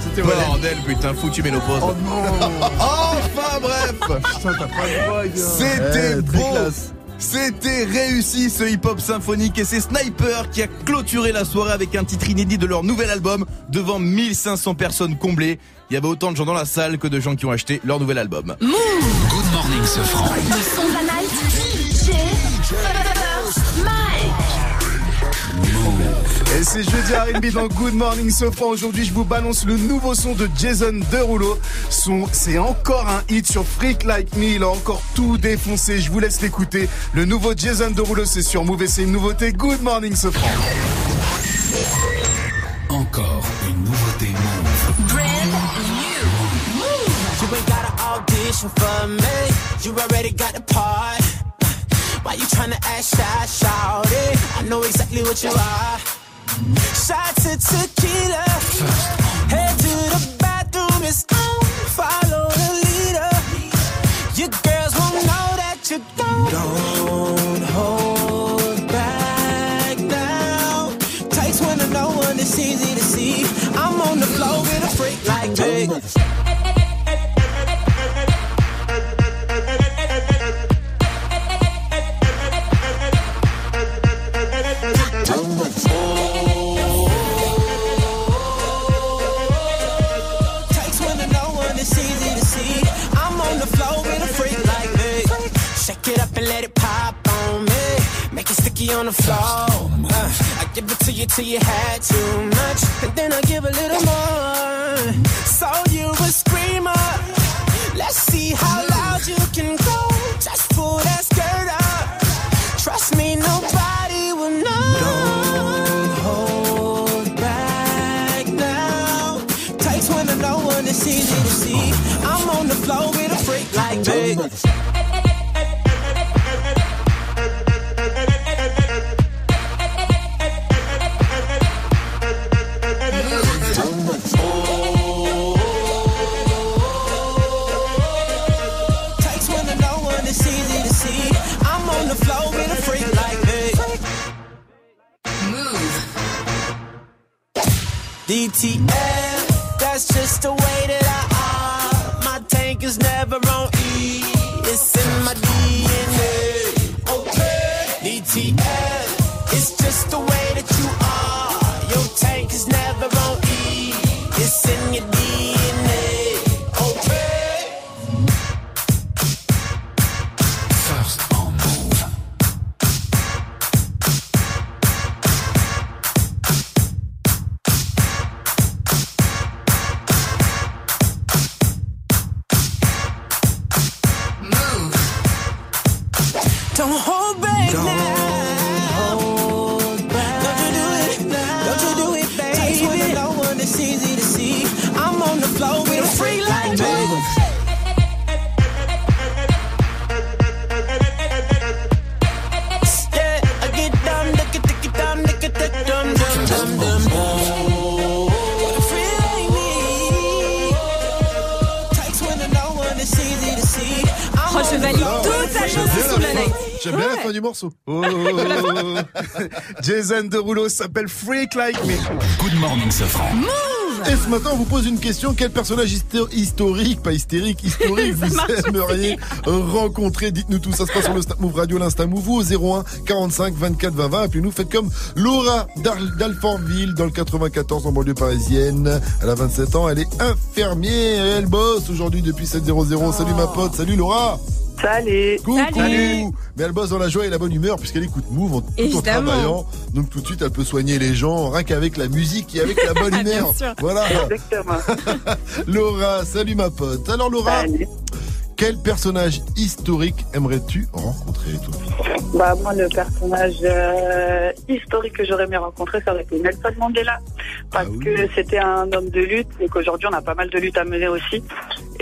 C'était Wallen. Bordel, putain, foutu ménopause. Oh non Enfin bref Putain, t'as pas de voix, gars. C'était Eh, beau classe. C'était réussi ce hip-hop symphonique et c'est Sniper qui a clôturé la soirée avec un titre inédit de leur nouvel album devant 1500 personnes comblées. Il y avait autant de gens dans la salle que de gens qui ont acheté leur nouvel album. Good morning, ce franc. Le son de la night. Et c'est jeudi R&B dans Good Morning Sofran. Aujourd'hui, je vous balance le nouveau son de Jason Derulo. Son, c'est encore un hit sur Freak Like Me. Il a encore tout défoncé. Je vous laisse l'écouter. Le nouveau Jason Derulo, c'est sur Move et c'est une nouveauté. Good Morning Sofran. Encore une nouveauté Move. You ain't gotta audition for me. You already got the part. Why you tryna act shy, shout it? I know exactly what you are. Shots of tequila. Head to the bathroom, it's on. Follow the leader. Your girls won't know that gone. Don't Make on the floor. Uh, I give it to you till you had too much. And then I give a little more. So you a screamer. Let's see how loud you can go. Just pull that skirt up. Trust me, nobody will know. Don't hold back now. Takes one to know one, it's easy to see. I'm on the floor with a freak like me. DTF, that's just the way that I are. My tank is never Jason Derulo s'appelle Freak Like Me. Good morning, Safran. Et ce matin, on vous pose une question. Quel personnage histo- historique, pas hystérique, historique, vous aimeriez rencontrer? Dites-nous tout. Ça se passe sur le Snap Move Radio, l'Insta Move ou au 01 45 24 20 20. Et puis nous, faites comme Laura d'Al- d'Alfortville dans le 94 en banlieue parisienne. Elle a 27 ans. Elle est infirmière et elle bosse aujourd'hui depuis 700. Salut ma pote. Salut Laura. Salut. Coucou. Salut. Mais elle bosse dans la joie et la bonne humeur puisqu'elle écoute Move en, tout en travaillant. Donc tout de suite, elle peut soigner les gens rien qu'avec la musique et avec la bonne Bien humeur. sûr. Voilà. Exactement. Laura, salut ma pote. Alors Laura, quel personnage historique aimerais-tu rencontrer toi? Bah, moi, le personnage euh, historique que j'aurais aimé rencontrer, ça aurait été Nelson Mandela. Parce Ah que c'était un homme de lutte et qu'aujourd'hui, on a pas mal de luttes à mener aussi.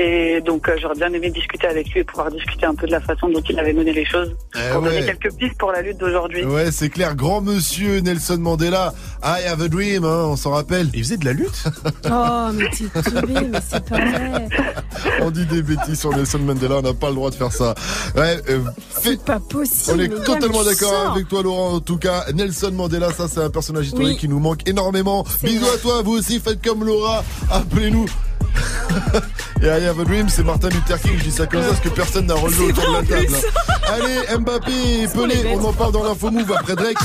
Et donc, euh, j'aurais bien aimé discuter avec lui et pouvoir discuter un peu de la façon dont il avait mené les choses. Eh pour donner ouais. quelques pistes pour la lutte d'aujourd'hui. Ouais, c'est clair, grand monsieur Nelson Mandela. I have a dream, hein, on s'en rappelle. Il faisait de la lutte Oh, mais t'es tombé, mais c'est pas vrai. On dit des bêtises sur Nelson Mandela, on n'a pas le droit de faire ça. Ouais, euh, fait- C'est pas possible. On est totalement d'accord avec toi, Laurent. En tout cas, Nelson Mandela, ça, c'est un personnage historique Oui. qui nous manque énormément. Bisous vrai. à toi, vous aussi, faites comme Laura. Appelez-nous. Et I have a dream, c'est Martin Luther King. Je dis ça comme ça parce que personne n'a relevé autour de la table. Allez, Mbappé Pelé, on en parle dans l'info move après Drake.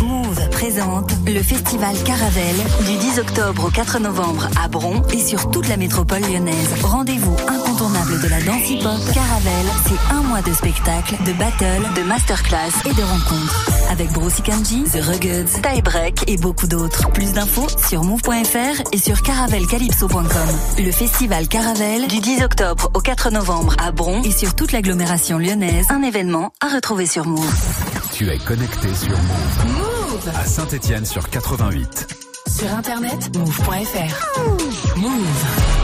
Move présente le festival Caravelle du 10 octobre au 4 novembre à Bron et sur toute la métropole lyonnaise. Rendez-vous incontournable de la danse hip-hop. Caravelle, c'est un mois de spectacles, de battles, de masterclass et de rencontres. Avec Bruce Kanji, The Ruggeds, Tie Break et beaucoup d'autres. Plus d'infos sur move.fr et sur caravelcalypso.com. Le festival Caravelle du 10 octobre au 4 novembre à Bron et sur toute l'agglomération lyonnaise. Un événement à retrouver sur Move. Tu es connecté sur Move. À Saint-Etienne sur 88. Sur internet, move.fr. Move.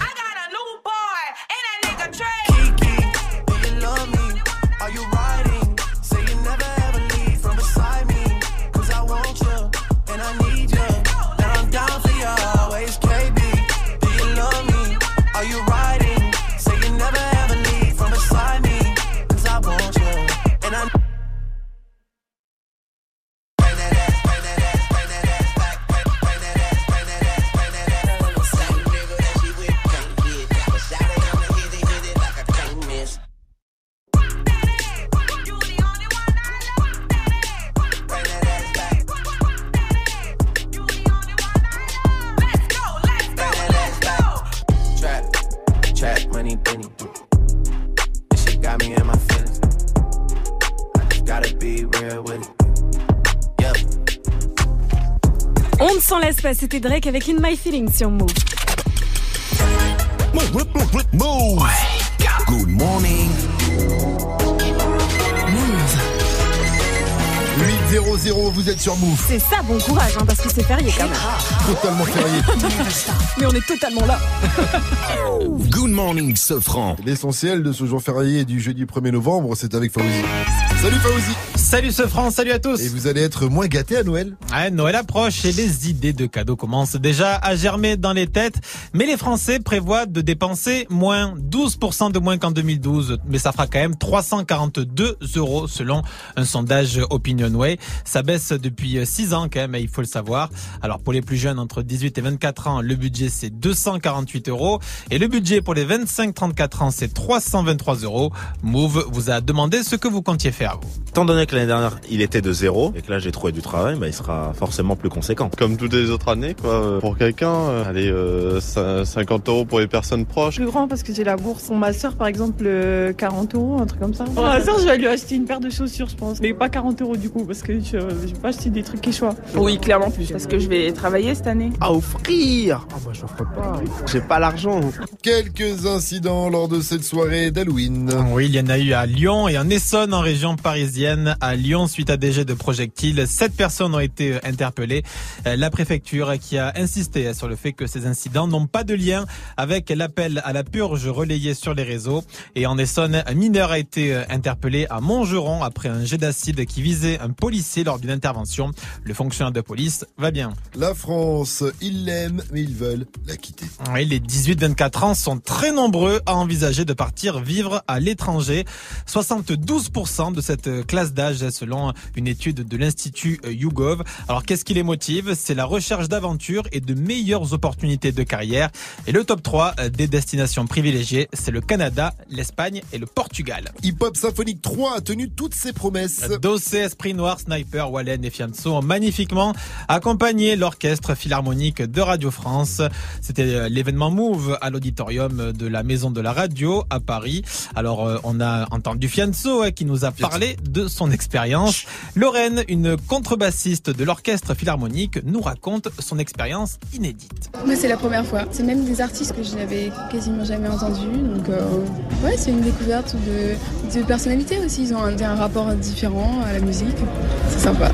With it. On ne s'en laisse pas, c'était Drake avec In My Feelings sur Move. Move. Good morning. 8-0-0, vous êtes sur Move. C'est ça, bon courage, hein, parce que c'est férié quand même. Totalement férié. Mais on est totalement là. Good morning, Sofran. L'essentiel de ce jour férié du jeudi 1er novembre, c'est avec Fauzi. Salut Fauzi. Salut ce France, salut à tous. Et vous allez être moins gâtés à Noël Ouais, Noël approche et les idées de cadeaux commencent déjà à germer dans les têtes. Mais les Français prévoient de dépenser moins 12% de moins qu'en 2012. Mais ça fera quand même 342 euros selon un sondage Opinionway. Ça baisse depuis 6 ans quand même, il faut le savoir. Alors pour les plus jeunes entre 18 et 24 ans, le budget c'est 248 euros. Et le budget pour les 25-34 ans c'est 323 euros. Move vous a demandé ce que vous comptiez faire vous. Étant donné que l'année dernière il était de zéro et que là j'ai trouvé du travail, bah, il sera forcément plus conséquent. Comme toutes les autres années, quoi. Euh, Pour quelqu'un, euh, allez, euh, cin- 50 euros pour les personnes proches. Plus grand parce que j'ai la bourse. Pour ma soeur, par exemple, euh, 40 euros, un truc comme ça. Pour ma soeur, je vais lui acheter une paire de chaussures, je pense. Mais pas 40 euros du coup, parce que je, je vais pas acheter des trucs Quechua. Oui, clairement plus. Parce que je vais travailler cette année. À offrir Ah, moi, je ferai pas. J'ai pas l'argent. Quelques incidents lors de cette soirée d'Halloween. Oui, il y en a eu à Lyon et en Essonne, en région parisienne. À Lyon, suite à des jets de projectiles, sept personnes ont été interpellées. Euh, La préfecture qui a insisté sur le fait que ces incidents n'ont pas de lien avec l'appel à la purge relayé sur les réseaux. Et en Essonne, un mineur a été euh, interpellé à Montgeron après un jet d'acide qui visait un policier lors d'une intervention. Le fonctionnaire de police va bien. La France, ils l'aiment, mais ils veulent la quitter. Oui, les 18-24 ans sont très nombreux à envisager de partir vivre à l'étranger. 72% de cette classe d'âge selon une étude de l'Institut YouGov. Alors qu'est-ce qui les motive? C'est la recherche d'aventure et de meilleures opportunités de carrière. Et le top 3 des destinations privilégiées, c'est le Canada, l'Espagne et le Portugal. Hip Hop Symphonique 3 a tenu toutes ses promesses. Dossé, Esprit Noir, Sniper, Wallen et Fianso ont magnifiquement accompagné l'orchestre philharmonique de Radio France. C'était euh, l'événement Move à l'auditorium de la Maison de la Radio à Paris. Alors euh, on a entendu Fianso hein, qui nous a parlé de son expérience. Lorraine, une contrebassiste de l'orchestre philharmonique, nous raconte son expérience inédite. Moi, c'est la première fois. C'est même des artistes que je n'avais quasiment jamais entendus. Donc, euh, ouais, c'est une découverte de, de personnalité aussi. Ils ont un, un rapport différent à la musique. C'est sympa.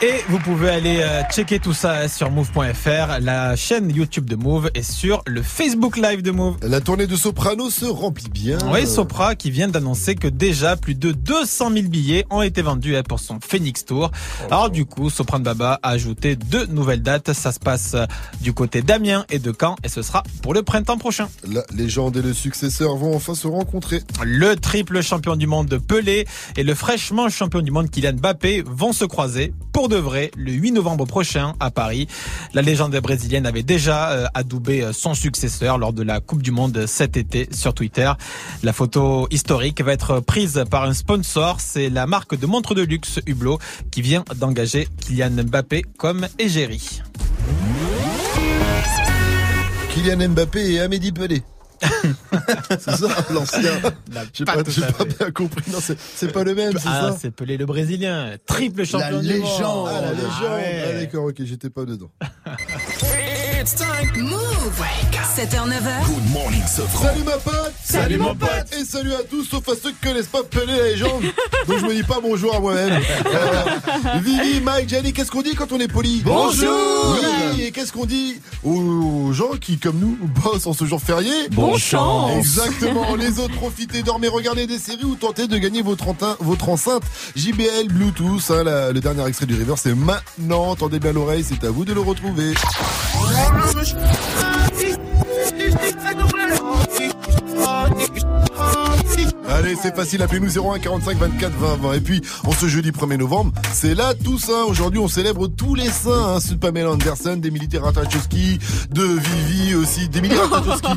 Et vous pouvez aller euh, checker tout ça sur move.fr. La chaîne YouTube de Move est sur le Facebook Live de Move. La tournée de Soprano se remplit bien. Oui, Sopra qui vient d'annoncer que déjà plus de 200 000 billets ont été vendus hein, pour son Phoenix Tour. Alors du coup, Soprano Baba a ajouté deux nouvelles dates. Ça se passe euh, du côté d'Amiens et de Caen et ce sera pour le printemps prochain. La légende et le successeur vont enfin se rencontrer. Le triple champion du monde Pelé et le fraîchement champion du monde Kylian Mbappé vont se croiser pour de vrai le 8 novembre prochain à Paris. La légende brésilienne avait déjà euh, adoubé euh, son successeur lors de la Coupe du Monde cet été sur Twitter. La photo historique va être prise par un sponsor, c'est la marque de montres de luxe Hublot qui vient d'engager Kylian Mbappé comme égérie. Kylian Mbappé et Amédi Pelé. c'est ça, l'ancien. J'ai pas, pas fait. bien compris. Non, c'est, pas le même, c'est Ah, ça. c'est Pelé le Brésilien, triple champion La du monde. légende. Ah, la légende. Ah ouais. Ah, d'accord, ok, j'étais pas dedans. It's time. Move. 7h, 9h. Good morning, Sofran. Salut ma pote Salut, mon pote. Et salut à tous, sauf à ceux qui connaissent pas Pelé la légende. Donc je me dis pas bonjour à moi-même. Euh, Vivi, Mike, Jenny, qu'est-ce qu'on dit quand on est poli? Bonjour. Oui, et qu'est-ce qu'on dit aux gens qui, comme nous, bossent en ce jour férié? Bonne chance. Exactement. Les autres, profitez, dormez, regardez des séries ou tentez de gagner votre, enceinte JBL Bluetooth. hein, la- le dernier extrait du River, c'est maintenant. Tendez bien l'oreille, c'est à vous de le retrouver. Rouge. Allez, c'est facile, appelez-nous 01 45 24 20 20. Et puis, en ce jeudi 1er novembre, c'est la Toussaint. Aujourd'hui, on célèbre tous les saints, hein, ceux de Pamela Anderson, d'Emily Ratachowski, de Vivi aussi, d'Emily Ratachowski.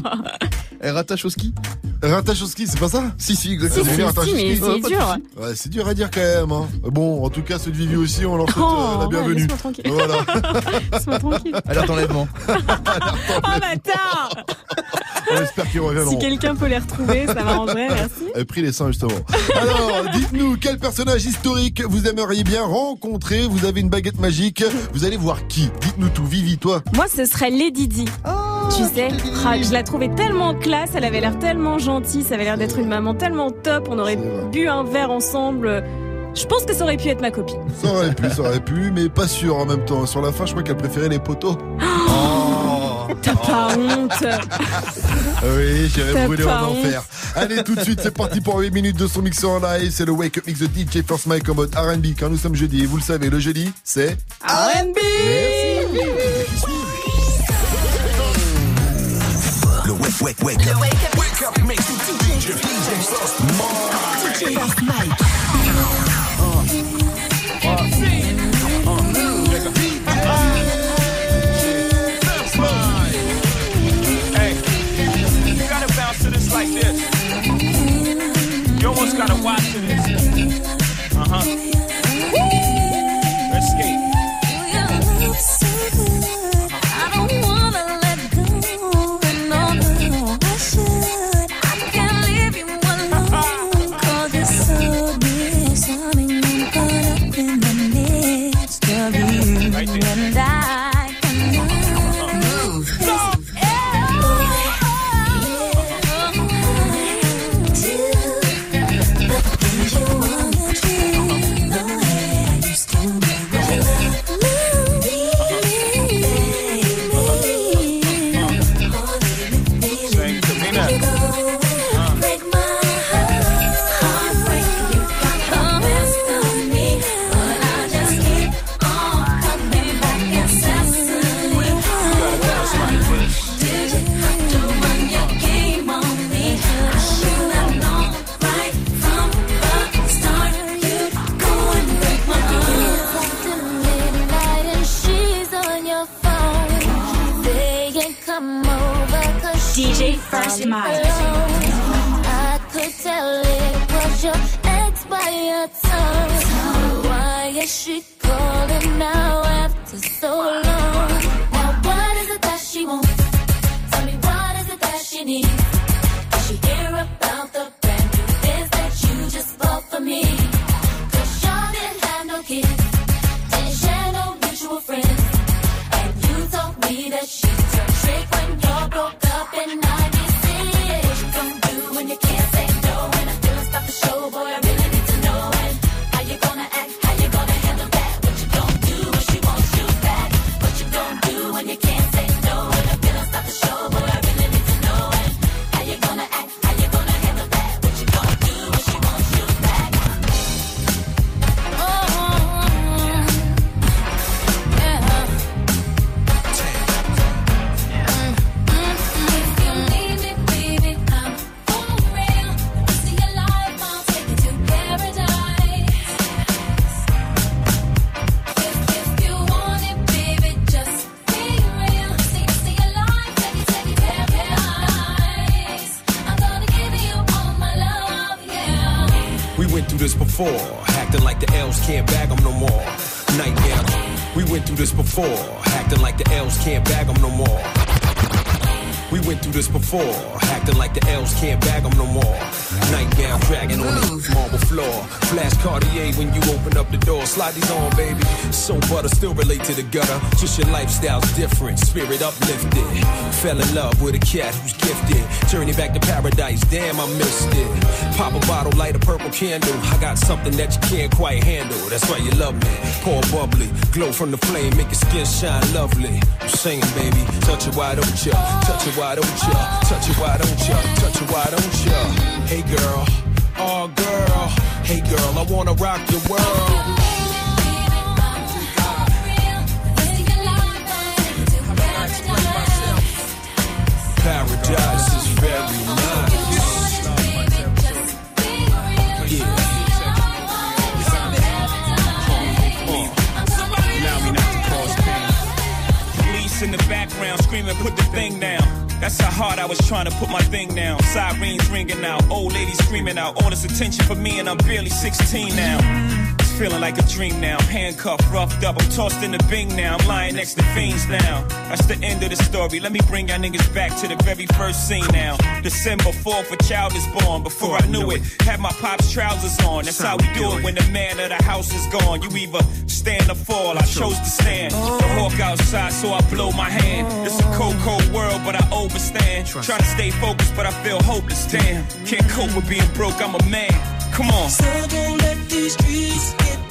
Ratachowski Ratachowski, c'est pas ça? Si, si, exactement. Ratachowski. mais c'est Ouais, dur. Ouais, c'est dur à dire quand même. Hein. Bon, en tout cas, ceux de Vivi aussi, on leur souhaite Oh, euh, la ouais, bienvenue. laisse-moi tranquille. Voilà. Laisse-moi tranquille. Alerte enlèvement. Oh bâtard On espère qu'ils reviendront. Si quelqu'un peut les retrouver, ça m'arrangerait, merci. Elle pris les seins justement. Alors, dites-nous quel personnage historique vous aimeriez bien rencontrer. Vous avez une baguette magique. Vous allez voir qui Dites-nous tout. Vivi, toi. Moi, ce serait Lady Di. tu sais, ah, je la trouvais tellement classe, elle avait l'air tellement gentille, ça avait l'air d'être une maman tellement top, on aurait bu un verre ensemble. Je pense que ça aurait pu être ma copine. Ça aurait pu, ça aurait pu, mais pas sûr en même temps. Sur la fin, je crois qu'elle préférait les poteaux. T'as pas honte. Oui, j'irai brûler en honte. enfer. Allez, tout de suite, c'est parti pour 8 minutes de son mix en live. C'est le Wake Up Mix de DJ First Mike en mode R&B. Quand nous sommes jeudi, et vous le savez, le jeudi, c'est... R&B Le wake, wake, wake up. Wake up, mix DJ, DJ First Mike. DJ First Mike. Gotta watch this. Uh huh. Before, acting like the L's can't bag them no more. Nightgown dragging on the marble floor. Flash Cartier when you open up the door. Slide these on, baby. So butter, still relate to the gutter. Just your lifestyle's different, spirit uplifted. Fell in love with a cat who's gifted. Journey back to paradise, damn, I missed it. Pop a bottle, light a purple candle. I got something that you can't quite handle. That's why you love me. Pour bubbly, glow from the flame, make your skin shine lovely. I'm saying, baby, touch it, why don't ya? Touch it, why don't ya? Touch it, why don't ya? Touch it, why don't ya? Hey girl, oh girl, hey girl, I wanna rock your world. Screaming, put the thing down. That's how hard I was trying to put my thing down. Sirens ringing out, old ladies screaming out. All this attention for me, and I'm barely 16 now. It's feeling like a dream now. Handcuffed, roughed up, I'm tossed in the bing now. I'm lying next to fiends now. That's the end of the story. Let me bring y'all niggas back to the very first scene now. December 4th, a child is born. Before I knew it, had my pop's trousers on. That's how we do it when the man of the house is gone. You either stand or fall. I chose to stand. The hawk outside, so I blow my hand. It's a cold, cold world, but I overstand. Trying to stay focused, but I feel hopeless. Damn, can't cope with being broke. I'm a man. Come on. So don't let these streets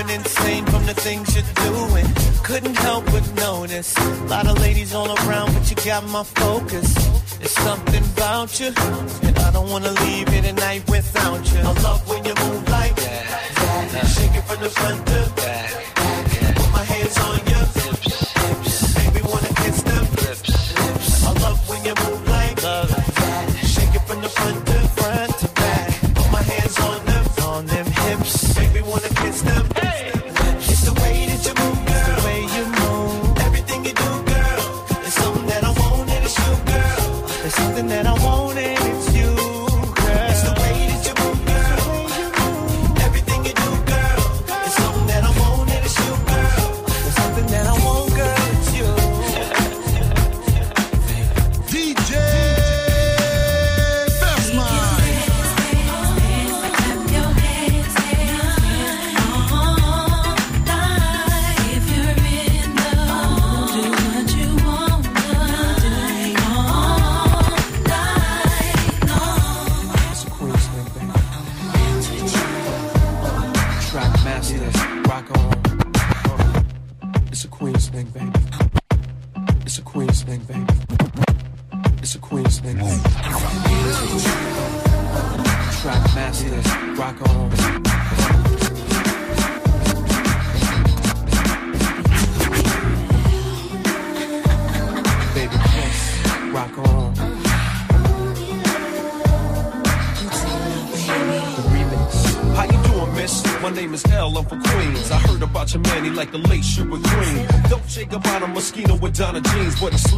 Going insane from the things you're doing. Couldn't help but notice. A lot of ladies all around, but you got my focus. There's something about you, and I don't wanna leave here tonight without you. I love when you move like that. Shake it from the front to back. Put my hands on your hips. Baby, wanna kiss them lips. I love when you move like that. Shake it from the front to front to back. Put my hands on them, on them hips. Baby, wanna kiss them.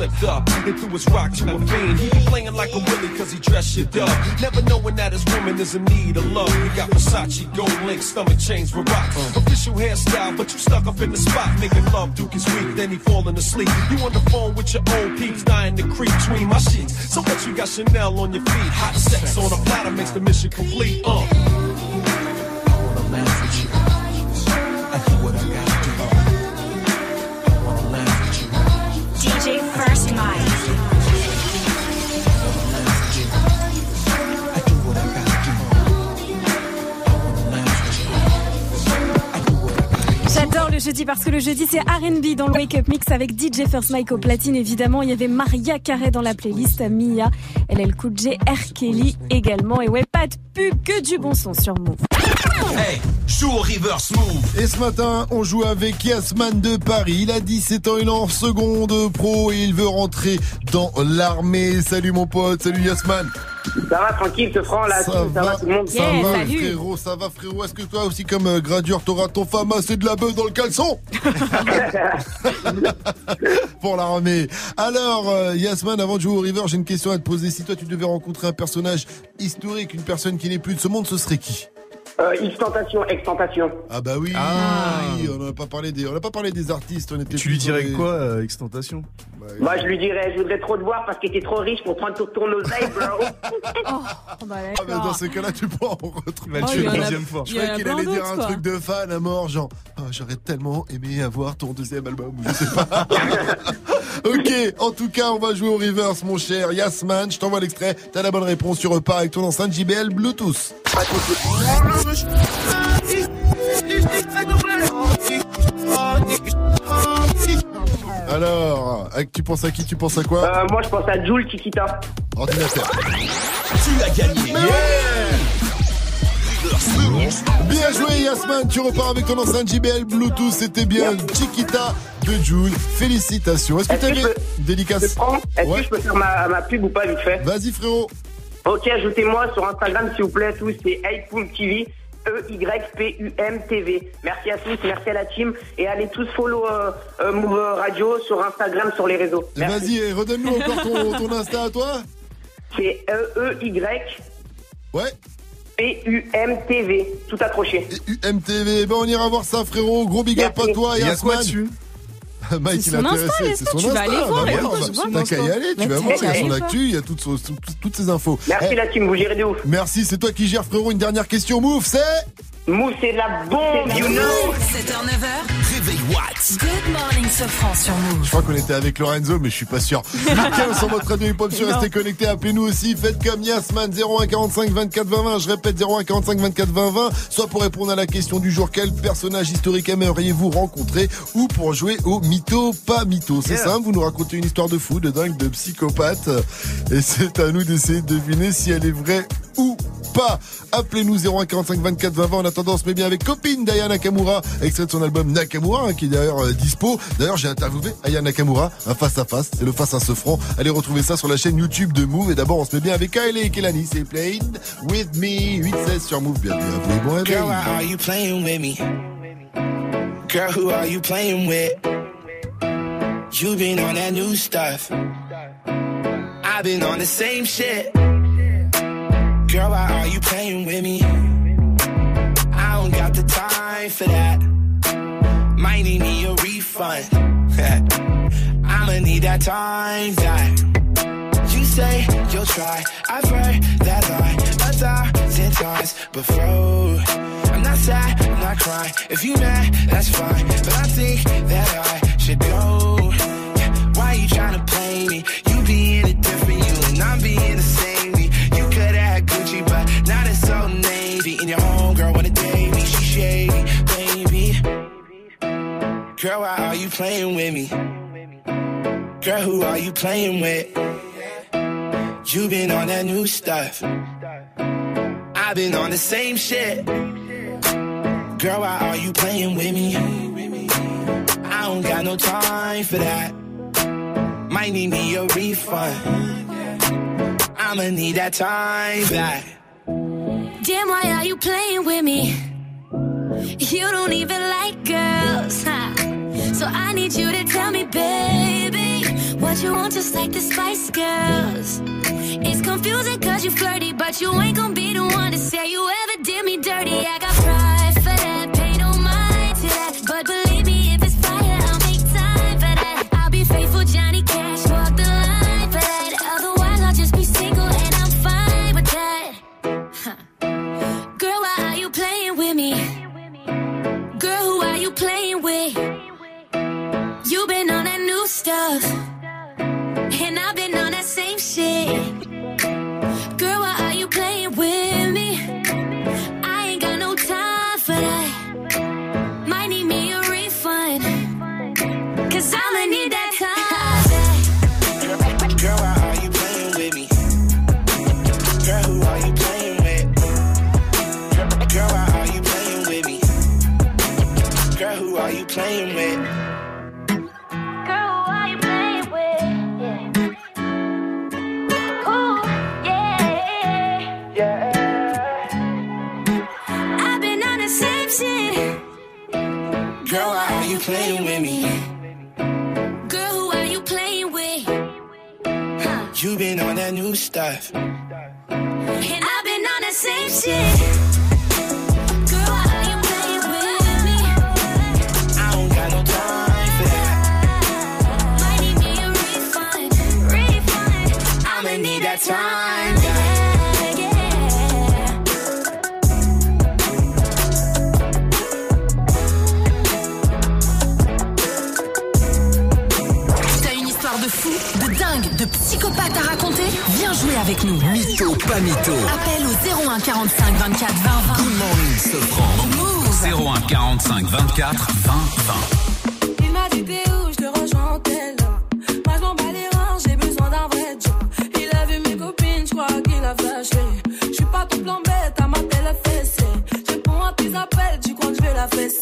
Slipped up and threw his rock to a fiend. He be playing like a willy cause he dressed shit up. Never knowing that his woman is in need of love. He got Versace, gold link, stomach chains for rocks. Official hairstyle, but you stuck up in the spot. Making love, Duke is weak, then he falling asleep. You on the phone with your old peeps, dying to creep between my sheets. So what you got Chanel on your feet? Hot sex on a platter makes the mission complete. Uh. Jeudi parce que le jeudi c'est R&B dans le Wake Up Mix avec DJ First Mike au platine évidemment. Il y avait Maria Carré dans la playlist, Mia, LL Cool J, R. Kelly également. Et ouais, pas de pub, que du bon son sur Move. Hey, joue au reverse move. Et ce matin, on joue avec Yasman de Paris. Il a 17 ans, il est en seconde pro et il veut rentrer dans l'armée. Salut mon pote, salut Yasman. Ça va, tranquille, ce franc là, ça, va, tout le monde Ça va frérot, ça va frérot. Est-ce que toi aussi comme euh, gradure, t'auras ton femme assez de la bœuf dans le caleçon? Pour l'armée. Alors euh, Yasman, avant de jouer au river, j'ai une question à te poser. Si toi tu devais rencontrer un personnage historique, une personne qui n'est plus de ce monde, ce serait qui? Euh, X-Tentation, Ex-Tentation. Ah bah oui, on n'a pas parlé des, on n'a pas parlé des artistes. On était Tu lui dirais les- quoi, euh, Extentation Moi, je lui dirais, je voudrais trop te voir parce qu'il était trop riche pour prendre ton oseille, bro. Ah bah dans ce cas-là, tu peux en retrouver. Il tuer une deuxième fois. Je croyais qu'il allait dire un truc de fan à mort, genre Ah, j'aurais tellement aimé avoir ton deuxième album, ou je sais pas. ok, en tout cas, on va jouer au reverse, mon cher Yasman. Je t'envoie l'extrait. T'as la bonne réponse. Tu repars avec ton enceinte JBL Bluetooth. Alors, tu penses à qui? Tu penses à quoi? Euh, moi, je pense à Jules Chiquita. Ordinateur. Tu as gagné. Bien joué Yasman, tu repars avec ton enceinte JBL Bluetooth, c'était bien Chiquita de Joule. Félicitations. Est-ce que tu je avais dédicace Est-ce Ouais. que je peux faire ma, ma pub ou pas vite fait Vas-y frérot. Ok, ajoutez-moi sur Instagram s'il vous plaît, tous, c'est Eightpool TV. E E-Y-P-U-M TV. Merci à tous, merci à la team. Et allez tous follow euh, euh, Move Radio sur Instagram, sur les réseaux. Vas-y, eh, redonne-nous encore ton, ton Insta à toi. C'est E E-Y. Ouais. P-U-M TV. Tout accroché. UMTV, ben on ira voir ça frérot. Gros big up à toi a Yasman. quoi dessus Mike, il est son Insta, intéressé, c'est Insta, son tu vas aller voir, Bah T'as qu'à y aller, tu vas voir, il y a son actu, il y a toutes, son- toutes, toutes ses infos. Merci Eh, la team, vous gérez de ouf. Merci, c'est toi qui gères frérot. Une dernière question, Move, c'est Move, c'est la bombe, you know 7h, 9h. Réveil Watts. Good morning, Sofran sur Move. Je crois qu'on était avec Lorenzo, mais je suis pas sûr. Week-end sur votre radio hip-hop, sur restez connectés, appelez-nous aussi. Faites comme Yasman, 01 45 24 20 20. Je répète, 01 45 24 20 20. Soit pour répondre à la question du jour, quel personnage historique aimeriez-vous rencontrer ou pour jouer au mytho, pas mytho. C'est Yeah. simple, vous nous racontez une histoire de fou, de dingue, de psychopathe. Et c'est à nous d'essayer de deviner si elle est vraie ou pas. Appelez-nous 01 45 24 20 20. En attendant, on se met bien avec copine d'Aya Nakamura, extrait de son album Nakamura, hein, qui est d'ailleurs euh, dispo. D'ailleurs, j'ai interviewé Aya Nakamura, un face à face. C'est le face à ce front. Allez retrouver ça sur la chaîne YouTube de Move. Et d'abord, on se met bien avec Kylie et Kelani. C'est Playing With Me. 8-16 sur Move. Bienvenue à vous. et Bon réveil. Girl, why are you playing with me? Girl, who are you playing with? You been on that new stuff. I've been on the same shit. Girl, why are you playing with me? I don't got the time for that. Might need me a refund. I'ma need that time back. You say you'll try. I've heard that line a thousand times before. I'm not sad, I'm not crying. If you mad, that's fine. But I think that I should go. You tryna play me? You being a different you and I'm being the same me. You coulda had Gucci, but now it's so navy. And your homegirl wanna date me, she shady, baby. Girl, why are you playing with me? Girl, who are you playing with? You been on that new stuff. I've been on the same shit. Girl, why are you playing with me? I don't got no time for that. Might need me a refund. I'ma need that time back. Damn, why are you playing with me? You don't even like girls, huh? So I need you to tell me, baby, what you want just like the Spice Girls. It's confusing cause you flirty, but you ain't gonna be the one to say you ever did me dirty. I got pride You been on that new stuff. And I've been on the same shit. Girl, why are you playing with me? I don't got no time for that. Might need me a refund, refund. I'ma need that time. À raconter Viens jouer avec nous. Mytho, pas mytho. Appel au 01 45 24 20 20. Good morning, Sofran. 01 45 24 20 20. Il m'a dit t'es où, je te rejoins en tel Moi je m'en bats les reins, j'ai besoin d'un vrai job. Il a vu mes copines, je crois qu'il a flashé. Je suis pas tout plan bête, à ma télé fessée. les appelle, tu crois que je vais la fesser?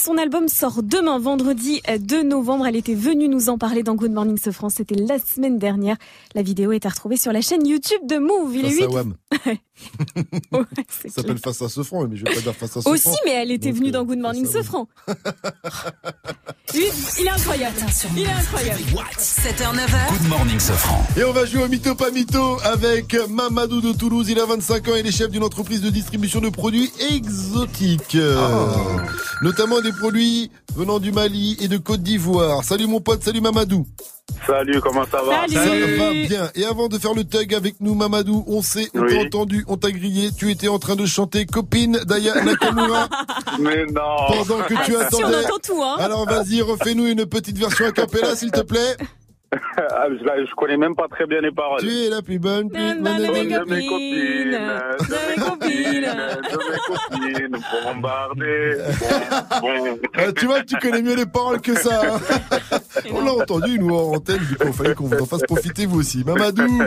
Son album sort demain vendredi euh, 2 novembre. Elle était venue nous en parler dans Good Morning Ce France. C'était la semaine dernière. La vidéo est à retrouver sur la chaîne YouTube de Move. Il est Face à 8. Wham. Ça s'appelle face à ce front, mais je vais pas dire face à ce Aussi, mais elle était Donc, venue euh, dans Good Morning Ce franc. Il est incroyable. Il est incroyable. 7h, 9h. Good morning, Sofran. Et on va jouer au mytho pas mytho avec Mamadou de Toulouse. Il a 25 ans et il est chef d'une entreprise de distribution de produits exotiques. Euh, Notamment des produits venant du Mali et de Côte d'Ivoire. Salut mon pote, salut Mamadou. Salut, comment ça va Ça va bien. Et avant de faire le tug avec nous, Mamadou, on sait, on Oui. t'a entendu, on t'a grillé. Tu étais en train de chanter Copine d'Aya Nakamura. Mais non Pendant que tu Ah, si, on attendais. entend tout, hein. Alors vas-y, refais-nous une petite version a cappella, s'il te plaît. Ah, je, la- je connais même pas très bien les paroles. Tu es la plus bonne, plus bonne de mes copines, de mes copines, de mes copines, bombardées, bon, bon. Euh, tu vois que tu connais mieux les paroles que ça. hein. on l'a entendu, nous, en antenne, du coup, il fallait qu'on vous en fasse profiter, vous aussi. Mamadou,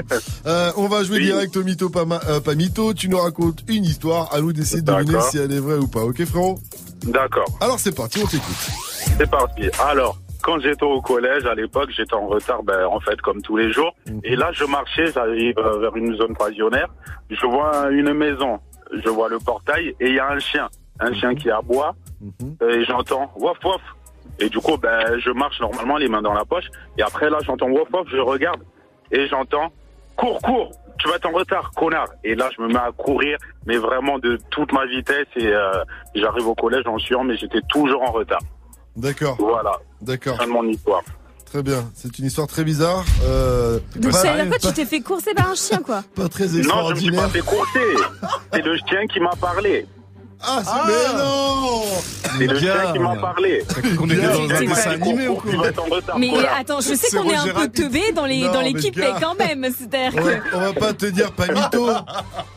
euh, on va jouer direct au mytho, pas, euh, pas mytho. Tu nous racontes une histoire, à nous d'essayer de deviner D'accord. si elle est vraie ou pas. Ok, frérot? D'accord. Alors, c'est parti, on t'écoute. C'est parti. Alors, quand j'étais au collège, à l'époque, j'étais en retard, ben, en fait, comme tous les jours. Et là, je marchais, j'arrive euh, vers une zone pavillonnaire. Je vois une maison, je vois le portail et il y a un chien. Un chien qui aboie. Et j'entends wof wof. Et du coup, ben, je marche normalement les mains dans la poche. Et après, là, j'entends wof wof, je regarde. Et j'entends cours, cours. Tu vas être en retard, connard. Et là, je me mets à courir, mais vraiment de toute ma vitesse. Et euh, j'arrive au collège en suant, mais j'étais toujours en retard. D'accord. Voilà. D'accord. Fin de mon histoire. Très bien. C'est une histoire très bizarre. Euh, Donc pas, ça veut dire quoi Tu t'es fait courser par un chien, quoi. pas très Non, je me suis extraordinaire. pas fait courser. C'est le chien qui m'a parlé. Ah, c'est mais non C'est le chien qui m'a parlé. qu'on était dans un dessin animé en retard, Mais attends, je sais qu'on est un peu teubé dans les Non, dans mais l'équipe, mais quand même, c'est-à-dire On va, que on va pas te dire pas mytho.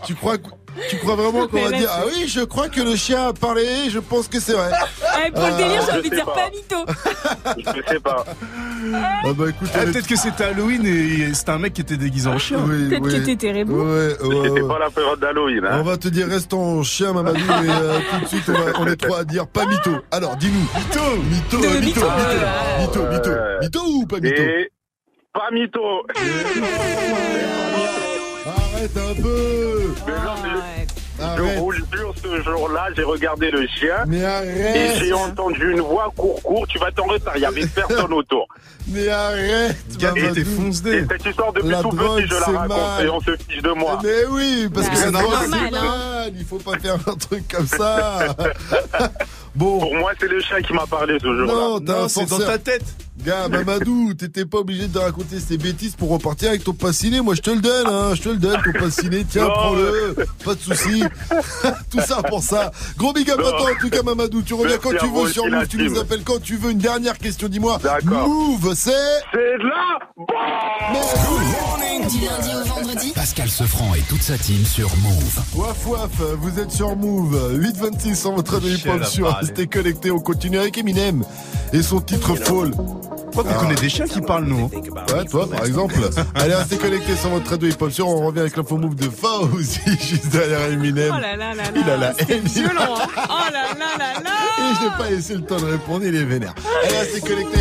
Tu crois que Tu crois vraiment qu'on va dire Ah oui, je crois que le chien a parlé, je pense que c'est vrai. Eh, pour le délire, j'ai Ah, envie de dire pas mytho. Je sais pas. Ah bah écoute, Ah, on est- Peut-être que c'était Halloween et c'était un mec qui était déguisé en chien. Oui, Peut-être oui. que t'étais Rebou. Ouais, ouais, C'était ouais. pas la période d'Halloween. On Hein. va te dire reste en chien Mamadou et euh, tout de suite on, va- on est trois à dire pas mytho. Alors dis-nous. Mytho Mytho, De mytho, mytho, mytho. mytho, mytho, ou pas mytho Et pas mytho. Arrête un peu Mais non, mais Arrête. je Arrête vous jure, ce jour-là, j'ai regardé le chien. Mais Et arrête j'ai entendu une voix court court, tu vas t'en retard, il y avait personne autour. Mais arrête t'es fonce-dé. Et cette histoire depuis La tout drogue, petit, je la raconte mal. et on se fiche de moi. Mais oui, parce Bah, que c'est c'est normal, normal, hein. mal. Il faut pas faire un truc comme ça. bon, Pour moi, c'est le chien qui m'a parlé ce jour-là. non, t'as un Non, c'est dans ta tête. Gars, Mamadou, t'étais pas obligé de raconter ces bêtises pour repartir avec ton passiné. Moi, je te le donne, hein. Je te le donne, ton passiné. Tiens, Non. prends-le. Pas de soucis. Tout ça pour ça. Gros big up à toi, en tout cas, Mamadou. Tu reviens Merci quand tu veux sur Move. la Tu nous appelles quand tu veux. Une dernière question, dis-moi. D'accord. Move, c'est. C'est là Du lundi au vendredi Pascal Sefranc et toute sa team sur Move. Waf waf, vous êtes sur Move. 826 en votre sur parlé. Restez connecté. On continue avec Eminem et son titre Fall. Crois qu'on connaît des chiens qui parlent, nous. hein. Ouais, toi, par exemple. Allez, restez connectés sur votre radio hip-hop sur. On revient avec l'info Move de Fauzi, juste derrière Eminem. Oh là là là là. Il a la haine. violent. hein. Oh là là là là. Et je n'ai pas laissé le temps de répondre, il est vénère. Allez, restez connectés.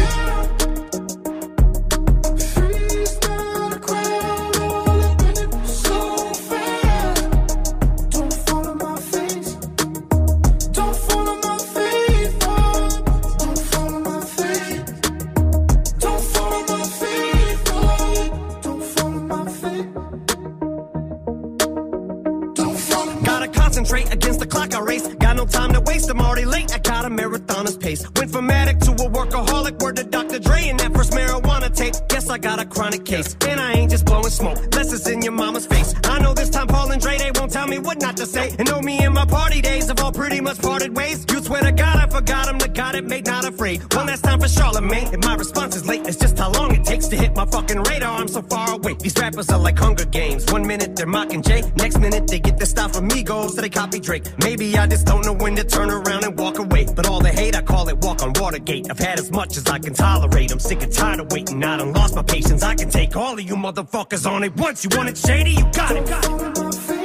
Pace. Went from addict to a workaholic, word to Dr. Dre and that first marijuana tape. Guess I got a chronic case. And I ain't just blowing smoke, less is in your mama's face. I know this time Paul and Dre, they won't tell me what not to say. And know me and my party days have all pretty much parted ways. You swear to God I forgot him, the God it made not afraid. One last time for Charlemagne, and my response is late. It's just how long it takes to hit my fucking radar. I'm so far away. These rappers are like Hunger Games. One minute they're mocking Jay, next minute they get their stuff from Migos, so they copy Drake. Maybe I just don't know when to turn around and walk away. But all the hate, I call it walk on Watergate. I've had as much as I can tolerate. I'm sick and tired of waiting. I done lost my patience. I can take all of you motherfuckers on it once. You want it shady? You got it.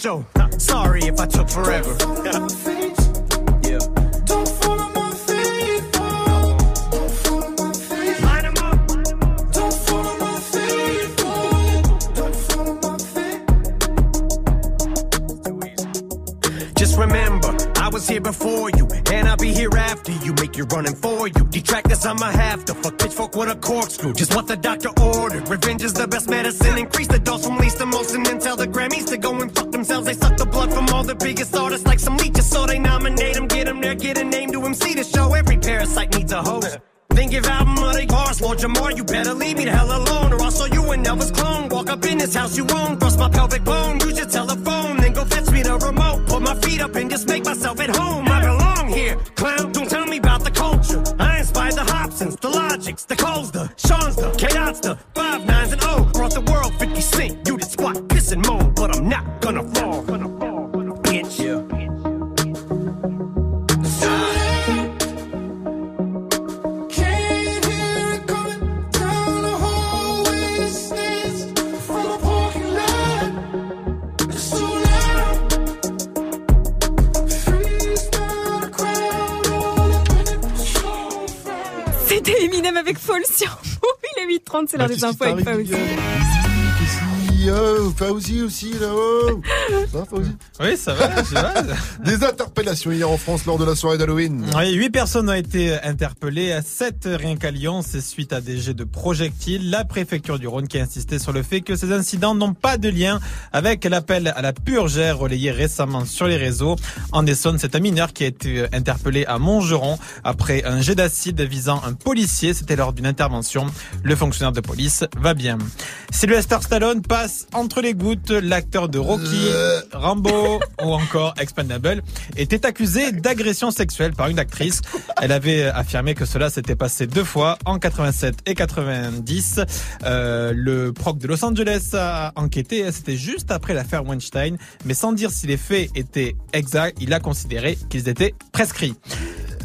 show. Sorry if I took forever. Just remember, I was here before you, be here after you. Make you running for you. Detractors, I'ma have to fuck bitch pitchfork with a corkscrew. Just what the doctor ordered. Revenge is the best medicine. Increase the dose from least to most, and then tell the Grammys to go and fuck themselves. They suck the blood from all the biggest artists like some leeches, so they nominate them, get them there, get a name to MC to show. Every parasite needs a host. Then give album of yours, Lord Jamar, you better leave me the hell alone, or I'll show you an Elvis clone. Walk up in this house you own, thrust my pelvic bone, use 8h30, c'est l'heure des qu'est-ce infos qui avec t'arrive, Fauzi. Ici, oh, Fauzi aussi là-haut? Ça Oui, ça va, je va. Des interpellations hier en France lors de la soirée d'Halloween. Oui, 8 personnes ont été interpellées, 7 rien qu'à Lyon, c'est suite à des jets de projectiles. La préfecture du Rhône qui a insisté sur le fait que ces incidents n'ont pas de lien avec l'appel à la purge air relayé récemment sur les réseaux. En Essonne, c'est un mineur qui a été interpellé à Montgeron après un jet d'acide visant un policier. C'était lors d'une intervention. Le fonctionnaire de police va bien. Sylvester Stallone passe entre les gouttes. L'acteur de Rocky, Rambo ou encore Expendable accusé d'agression sexuelle par une actrice. Elle avait affirmé que cela s'était passé deux fois en 87 et 90. Euh, le proc de Los Angeles a enquêté. C'était juste après l'affaire Weinstein, mais sans dire si les faits étaient exacts, il a considéré qu'ils étaient prescrits.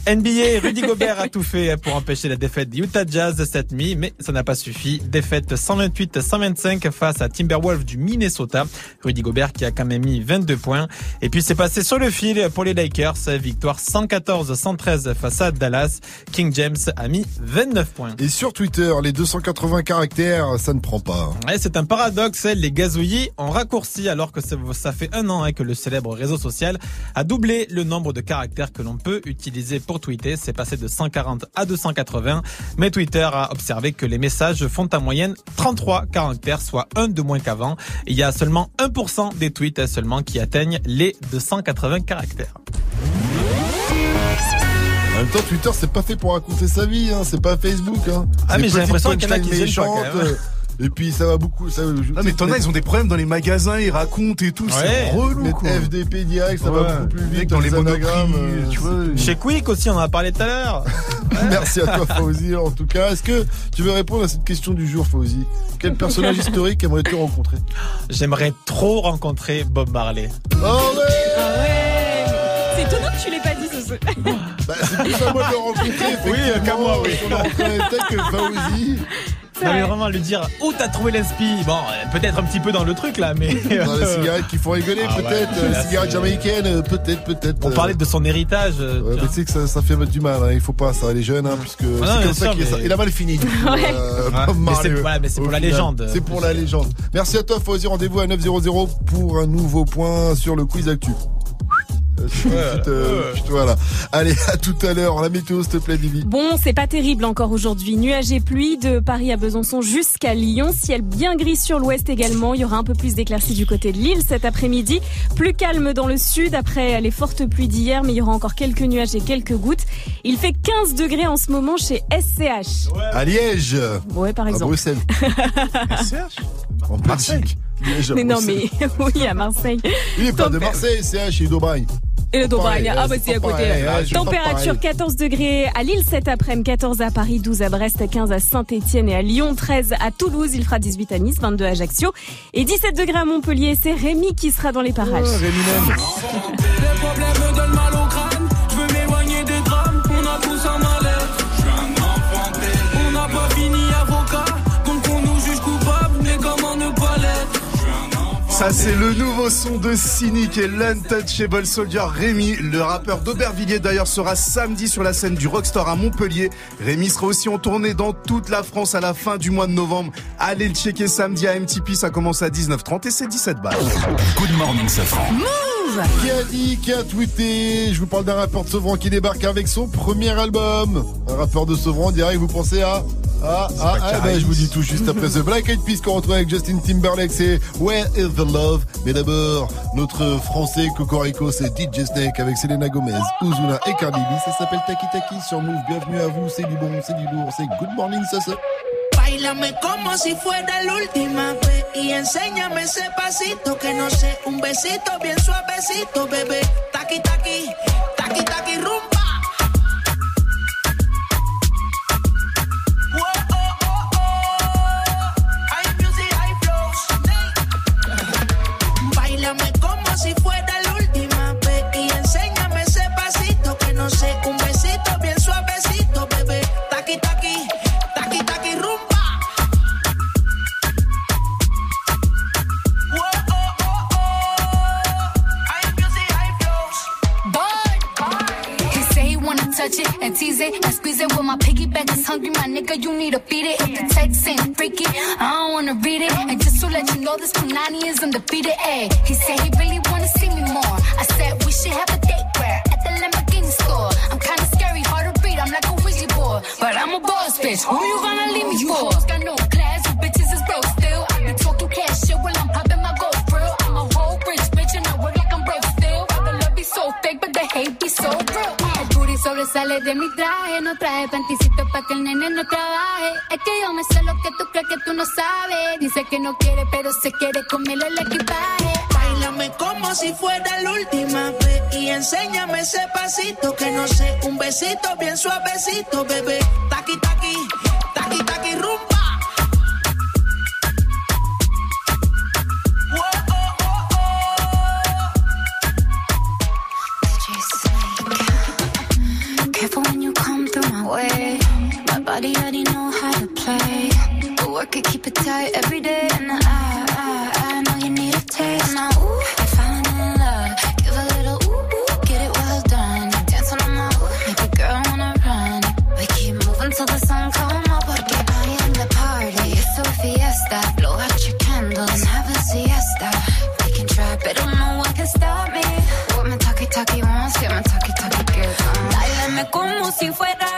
NBA, Rudy Gobert a tout fait pour empêcher la défaite Utah Jazz cette nuit, mais ça n'a pas suffi. Défaite 128-125 face à Timberwolves du Minnesota. Rudy Gobert qui a quand même mis 22 points. Et puis c'est passé sur le fil pour les Lakers. Victoire 114-113 face à Dallas. King James a mis 29 points. Et sur Twitter, les 280 caractères, ça ne prend pas. Ouais, c'est un paradoxe. Les gazouillis ont raccourci alors que ça ça fait un an hein, que le célèbre réseau social a doublé le nombre de caractères que l'on peut utiliser pour tweeter. C'est passé de 140 à 280. Mais Twitter a observé que les messages font en moyenne 33 caractères, soit un de moins qu'avant. Il y a seulement 1% des tweets seulement qui atteignent les 280 caractères. En même temps, Twitter, c'est pas fait pour raconter sa vie, hein. c'est pas Facebook. Hein. Ah, mais j'ai l'impression qu'il y en a qui pas, quand méchantes, même. Euh, Et puis ça va beaucoup. Ça, Ah mais t'en as, ils ont des problèmes dans les magasins, ils racontent et tout, c'est relou quoi. FDP direct, ça va beaucoup plus vite dans les monoprix, euh, tu vois. Chez Quick aussi, on en a parlé tout à l'heure. Merci à toi Fauzi en tout cas. Est-ce que tu veux répondre à cette question du jour Fauzi? Quel personnage historique aimerais-tu rencontrer? J'aimerais trop rencontrer Bob Marley. Oh ouais C'est étonnant que tu l'aies pas dit ce soir. bah, C'est plus à moi de le rencontrer. Oui, qu'à moi, oui. On le reconnaît peut-être que Fauzi. Non mais vraiment lui dire où t'as trouvé l'inspi Bon, euh, peut-être un petit peu dans le truc là, mais Dans les cigarettes qui font rigoler, Ah ouais, peut-être. euh, là, les cigarettes jamaïcaines, euh, peut-être, peut-être. On euh, parlait de son héritage. euh, Ouais, mais tu sais que ça, ça fait du mal, hein. il faut pas ça, les jeunes, hein, puisque Ah c'est comme ça qu'il est ça. mais- Il a mal fini. du coup, Ouais. euh, Ouais, c'est- voilà, mais c'est au pour la légende. C'est pour la légende. Merci à toi, Fauzi. Rendez-vous à 900 pour un nouveau point sur le quiz actu. Euh, sur une petite, euh, voilà. Allez, à tout à l'heure. La météo, s'il te plaît, Bibi. Bon, c'est pas terrible encore aujourd'hui. Nuages et pluie de Paris à Besançon jusqu'à Lyon. Ciel bien gris sur l'ouest également. Il y aura un peu plus d'éclaircies du côté de Lille cet après-midi. Plus calme dans le sud après les fortes pluies d'hier, mais il y aura encore quelques nuages et quelques gouttes. Il fait 15 degrés en ce moment chez SCH. À Liège. Ouais, par À exemple. Bruxelles. En Belgique. Liège, à Mais non, mais oui, à Marseille. Il est pas de Marseille, CH, il est d'Aubagne. Et le Pareil, ah bah c'est à côté. Température pareil. 14 degrés à Lille cet après-midi, 14 à Paris, 12 à Brest, 15 à Saint-Etienne et à Lyon, 13 à Toulouse, il fera 18 à Nice, 22 à Ajaccio et 17 degrés à Montpellier. C'est Rémi qui sera dans les parages. Ça c'est le nouveau son de Cynic et l'Untouchable Soldier Rémi. Le rappeur d'Aubervilliers d'ailleurs sera samedi sur la scène du Rockstar à Montpellier. Rémi sera aussi en tournée dans toute la France à la fin du mois de novembre. Allez le checker samedi à MTP, ça commence à 19h30 et c'est 17 balles. Good morning, Safran. Qui a dit, qui a tweeté Je vous parle d'un rappeur de Sevran qui débarque avec son premier album. Un rappeur de Sevran, direct, vous pensez à ah, ah, ah, ben, je vous dis tout juste après The Black Eyed Peas qu'on retrouve avec Justin Timberlake, c'est Where is the Love? Mais d'abord, notre français Cocorico, c'est DJ Snake avec Selena Gomez, Ozuna et Cardi B. Ça s'appelle Taki Taki sur Move. Bienvenue à vous, c'est du bon, c'est du lourd, c'est Good Morning, ça se... Bailame como si fuera la última vez y enséñame ese pasito que no sé, un besito bien suavecito, bebé. Taqui, taqui taqui rumba. taqui taqui, taqui taqui rumba. Oh, oh, oh. Touch it and tease it and squeeze it. With my hungry, my nigga, you need. If the text ain't freaky, I don't wanna read it. And just to let you know, this Punani is undefeated. He he really wanna see me more. I said we should have a date where at the Lamborghini store. I'm kinda scary, hard to read. I'm like a Ouija board, but I'm a boss bitch. Who you gonna leave me for? Bitches still. I be talking cash shit while I'm popping my gold. I'm a whole rich bitch and I work like I'm broke still. De mi traje, no traje panticito pa' que el nene no trabaje. Es que yo me sé lo que tú crees que tú no sabes. Dice que no quiere, pero se quiere comerle el equipaje. Como si fuera la última vez y enséñame ese pasito que no sé, un besito bien suavecito, bebé. Taqui taqui, taqui taqui rumba. Careful when you come through my way. My body already know how to play. But work it, keep it tight every day. And I, I, I know you need a taste.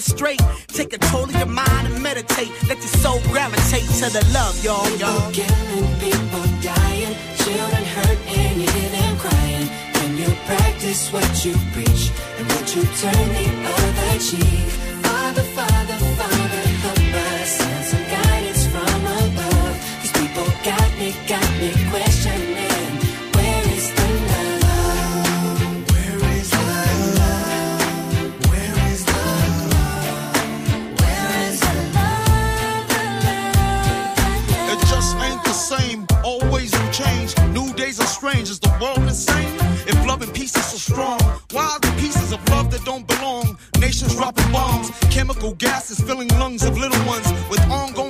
it straight. Take control of your mind and meditate. Let your soul gravitate to the love, y'all, y'all. killing, people dying, children hurt, and you hear them crying. When you practice what you preach, and what you turn the other cheek. If love and peace is so strong, why are the pieces of love that don't belong? Nations dropping bombs, chemical gases filling lungs of little ones with ongoing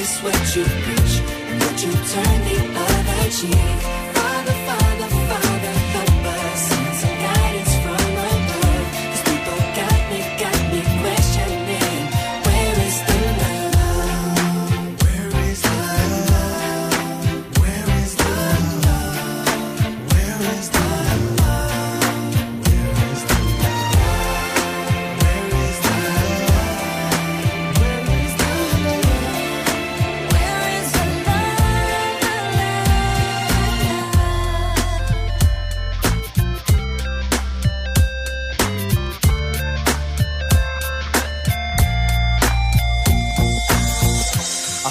practice what you preach, and what you turn the other cheek.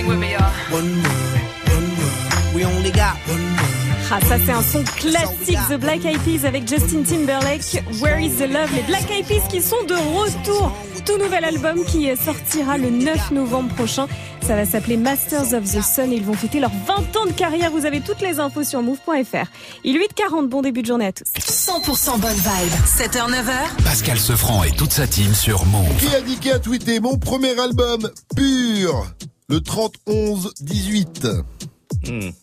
Sing with me, y'all. One word, one word. We only got one word. Ah, ça c'est un son classique The Black Eyed Peas avec Justin Timberlake. Where is the love? Les Black Eyed Peas qui sont de retour. Tout nouvel album qui sortira le 9 novembre prochain. Ça va s'appeler Masters of the Sun. Ils vont fêter leurs 20 ans de carrière. Vous avez toutes les infos sur move.fr. Il est 8h40. Bon début de journée à tous. 100% bonne vibe. 7h, 9h. Pascal Sefranc et toute sa team sur Move. Qui a dit qui a tweeté mon premier album pur le 30 11 18 Donc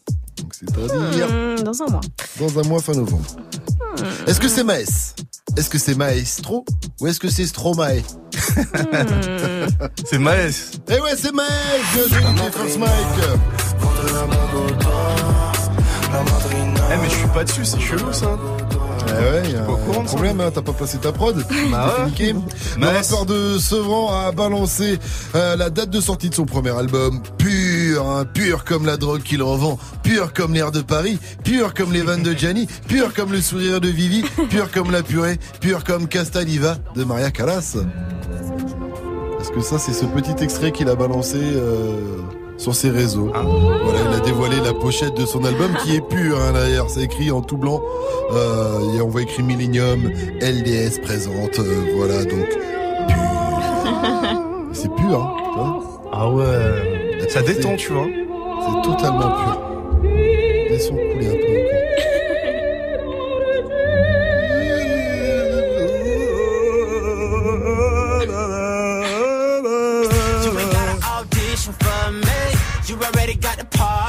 c'est-à-dire Hmm, dans un mois. dans un mois fin novembre. Est-ce que c'est Maes? Est-ce que c'est Maestro? Ou est-ce que c'est Stromae? C'est Maes. Eh ouais, c'est Maes! DJ First Mike. Eh mais je suis pas dessus, c'est chelou ça. Eh ouais, y a un problème, hein, t'as pas passé ta prod. Bah ouais. niqué. Le Maes. rappeur de Sevran a balancé euh, la date de sortie de son premier album, pur, hein, pur comme la drogue qu'il revend, pur comme l'air de Paris, pur comme les vannes de Gianni, pur comme le sourire de Vivi, pur comme la purée, pur comme Castaliva de Maria Callas. Est-ce que ça, c'est ce petit extrait qu'il a balancé euh, sur ses réseaux Voilà, il a dévoilé la pochette de son album qui est pur, hein, d'ailleurs, c'est écrit en tout blanc. Euh, et on voit écrit Millennium, LDS présente, euh, voilà, donc pur. C'est pur, hein, tu vois Ah ouais. Ça détend, tu vois. C'est totalement pur. Laissons couler un peu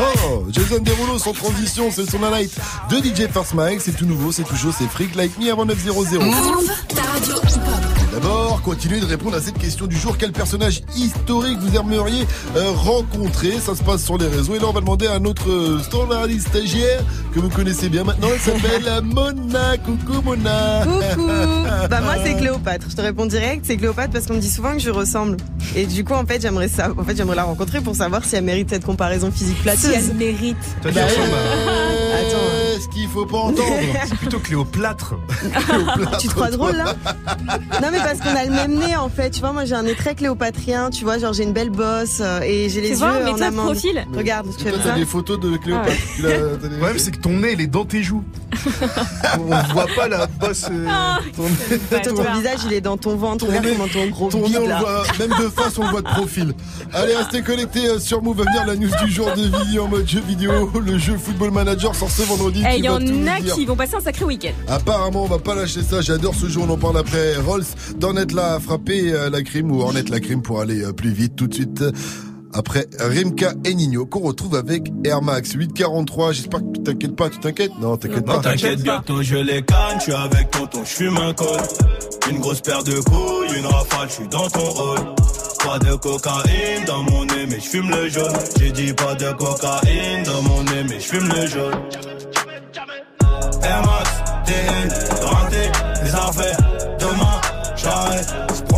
Oh, Jason Derulo sans transition, c'est son light de DJ First Mike, c'est tout nouveau, c'est tout chaud, c'est Freak Like Me avant 900. D'abord, continuez de répondre à cette question du jour. Quel personnage historique vous aimeriez euh, rencontrer? Ça se passe sur les réseaux. Et là, on va demander à notre euh, standardiste stagiaire que vous connaissez bien maintenant. Elle s'appelle Mona. Coucou Mona. Coucou Bah moi c'est Cléopâtre, je te réponds direct, c'est Cléopâtre parce qu'on me dit souvent que je ressemble. Et du coup en fait j'aimerais ça, en fait j'aimerais la rencontrer pour savoir si elle mérite cette comparaison physique flatteuse. Si elle mérite. Toi, tu Bah ressembles ouais. Attends. Ce qu'il faut pas entendre. C'est plutôt Cléoplâtre. Tu te crois drôle là Non mais parce qu'on a le même nez en fait, tu vois moi j'ai un nez très cléopatrien, tu vois genre j'ai une belle bosse euh, et j'ai les yeux vrai, mais en toi, de amande. profil. Regarde, tu fais ça t'as des photos de Cléopâtre. Ah Tu l'as- t'as des- Le problème, c'est que ton nez, il est dans tes joues. On voit pas la bosse. euh, Ah, ton nez- Toi, ton visage il est dans ton ventre, regarde nez- comment ton gros Ton nez, bide on le là. voit, même de face, on le voit de profil. Allez, restez connectés euh, sur Move. Va venir la news du jour de vidéo en mode jeu vidéo. Le jeu Football Manager sort ce vendredi. Eh, tu Il y vas en tout nous a dire. qui vont passer un sacré week-end. Apparemment, on va pas lâcher ça. J'adore ce jeu. On en parle après. Rolls d'Ornette là a frappé euh, la crime ou Ornette la crime pour aller euh, plus vite tout de suite. Après Rimka et Nino qu'on retrouve avec Air Max 843. J'espère que tu t'inquiètes pas. Tu t'inquiètes? Non, t'inquiète Non, pas. t'inquiète, bientôt je les canne, je suis avec tonton, je fume un col. Une grosse paire de couilles, une rafale, je suis dans ton rôle. Pas de cocaïne dans mon nez, mais je fume le jaune. J'ai dit pas de cocaïne dans mon nez, mais je fume le jaune. Air Max, TN, les affaires.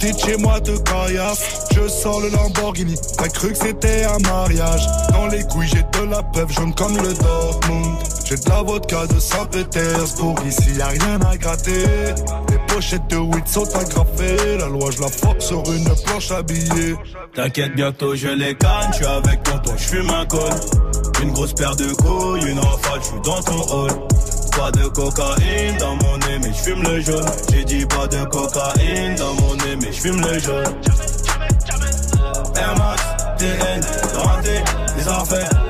Sorti de chez moi de caillasse. Je sors le Lamborghini, t'as cru que c'était un mariage. Dans les couilles, j'ai de la peuple jaune comme le Dortmund. J'ai de la vodka de Saint-Pétersbourg, ici y a rien à gratter. Les pochettes de weed sont agrafées, la loi je la force sur une planche habillée. T'inquiète, bientôt je les canne, je avec tonton, je fume un col. Une grosse paire de couilles, une rafale, je suis dans ton hall. Pas de cocaïne dans mon nez, mais je fume le jaune. J'ai dit pas de cocaïne dans mon nez, mais je fume le jaune. Air Max, TN, les affaires.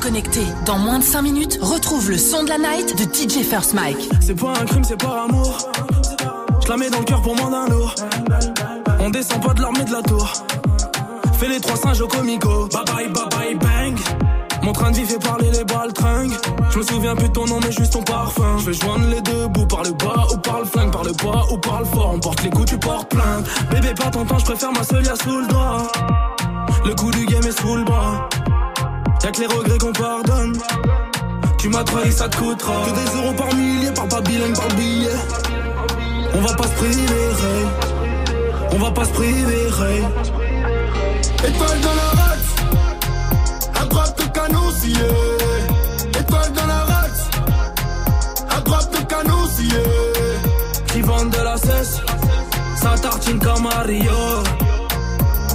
Connecté. Dans moins de 5 minutes, retrouve le son de la night de DJ First Mike. C'est pas un crime, c'est par amour. Je la mets dans le cœur pour moins d'un lourd. On descend pas de l'armée de la tour. Fais les trois singes au comico. Bye bye, bye bye, bang. Mon train de vie fait parler les balles tringues. Je me souviens plus de ton nom, mais juste ton parfum. Je vais joindre les deux bouts par le bas ou par le flingue, par le bas ou par le fort. On porte les coups, tu portes plainte. Bébé, pas ton temps, je préfère ma seule sous le doigt. Le coup du game est sous le bras. Y'a que les regrets qu'on pardonne. Tu m'as trahi, ça te coûtera. Que des euros par millier, par pas bilingue, par billet. On va pas se priver. On va pas se priver. Étoile dans la race, à droite de canon scié. Étoile dans la race, à droite de canon scié. Qui vendent de la cesse, ça tartine comme Mario.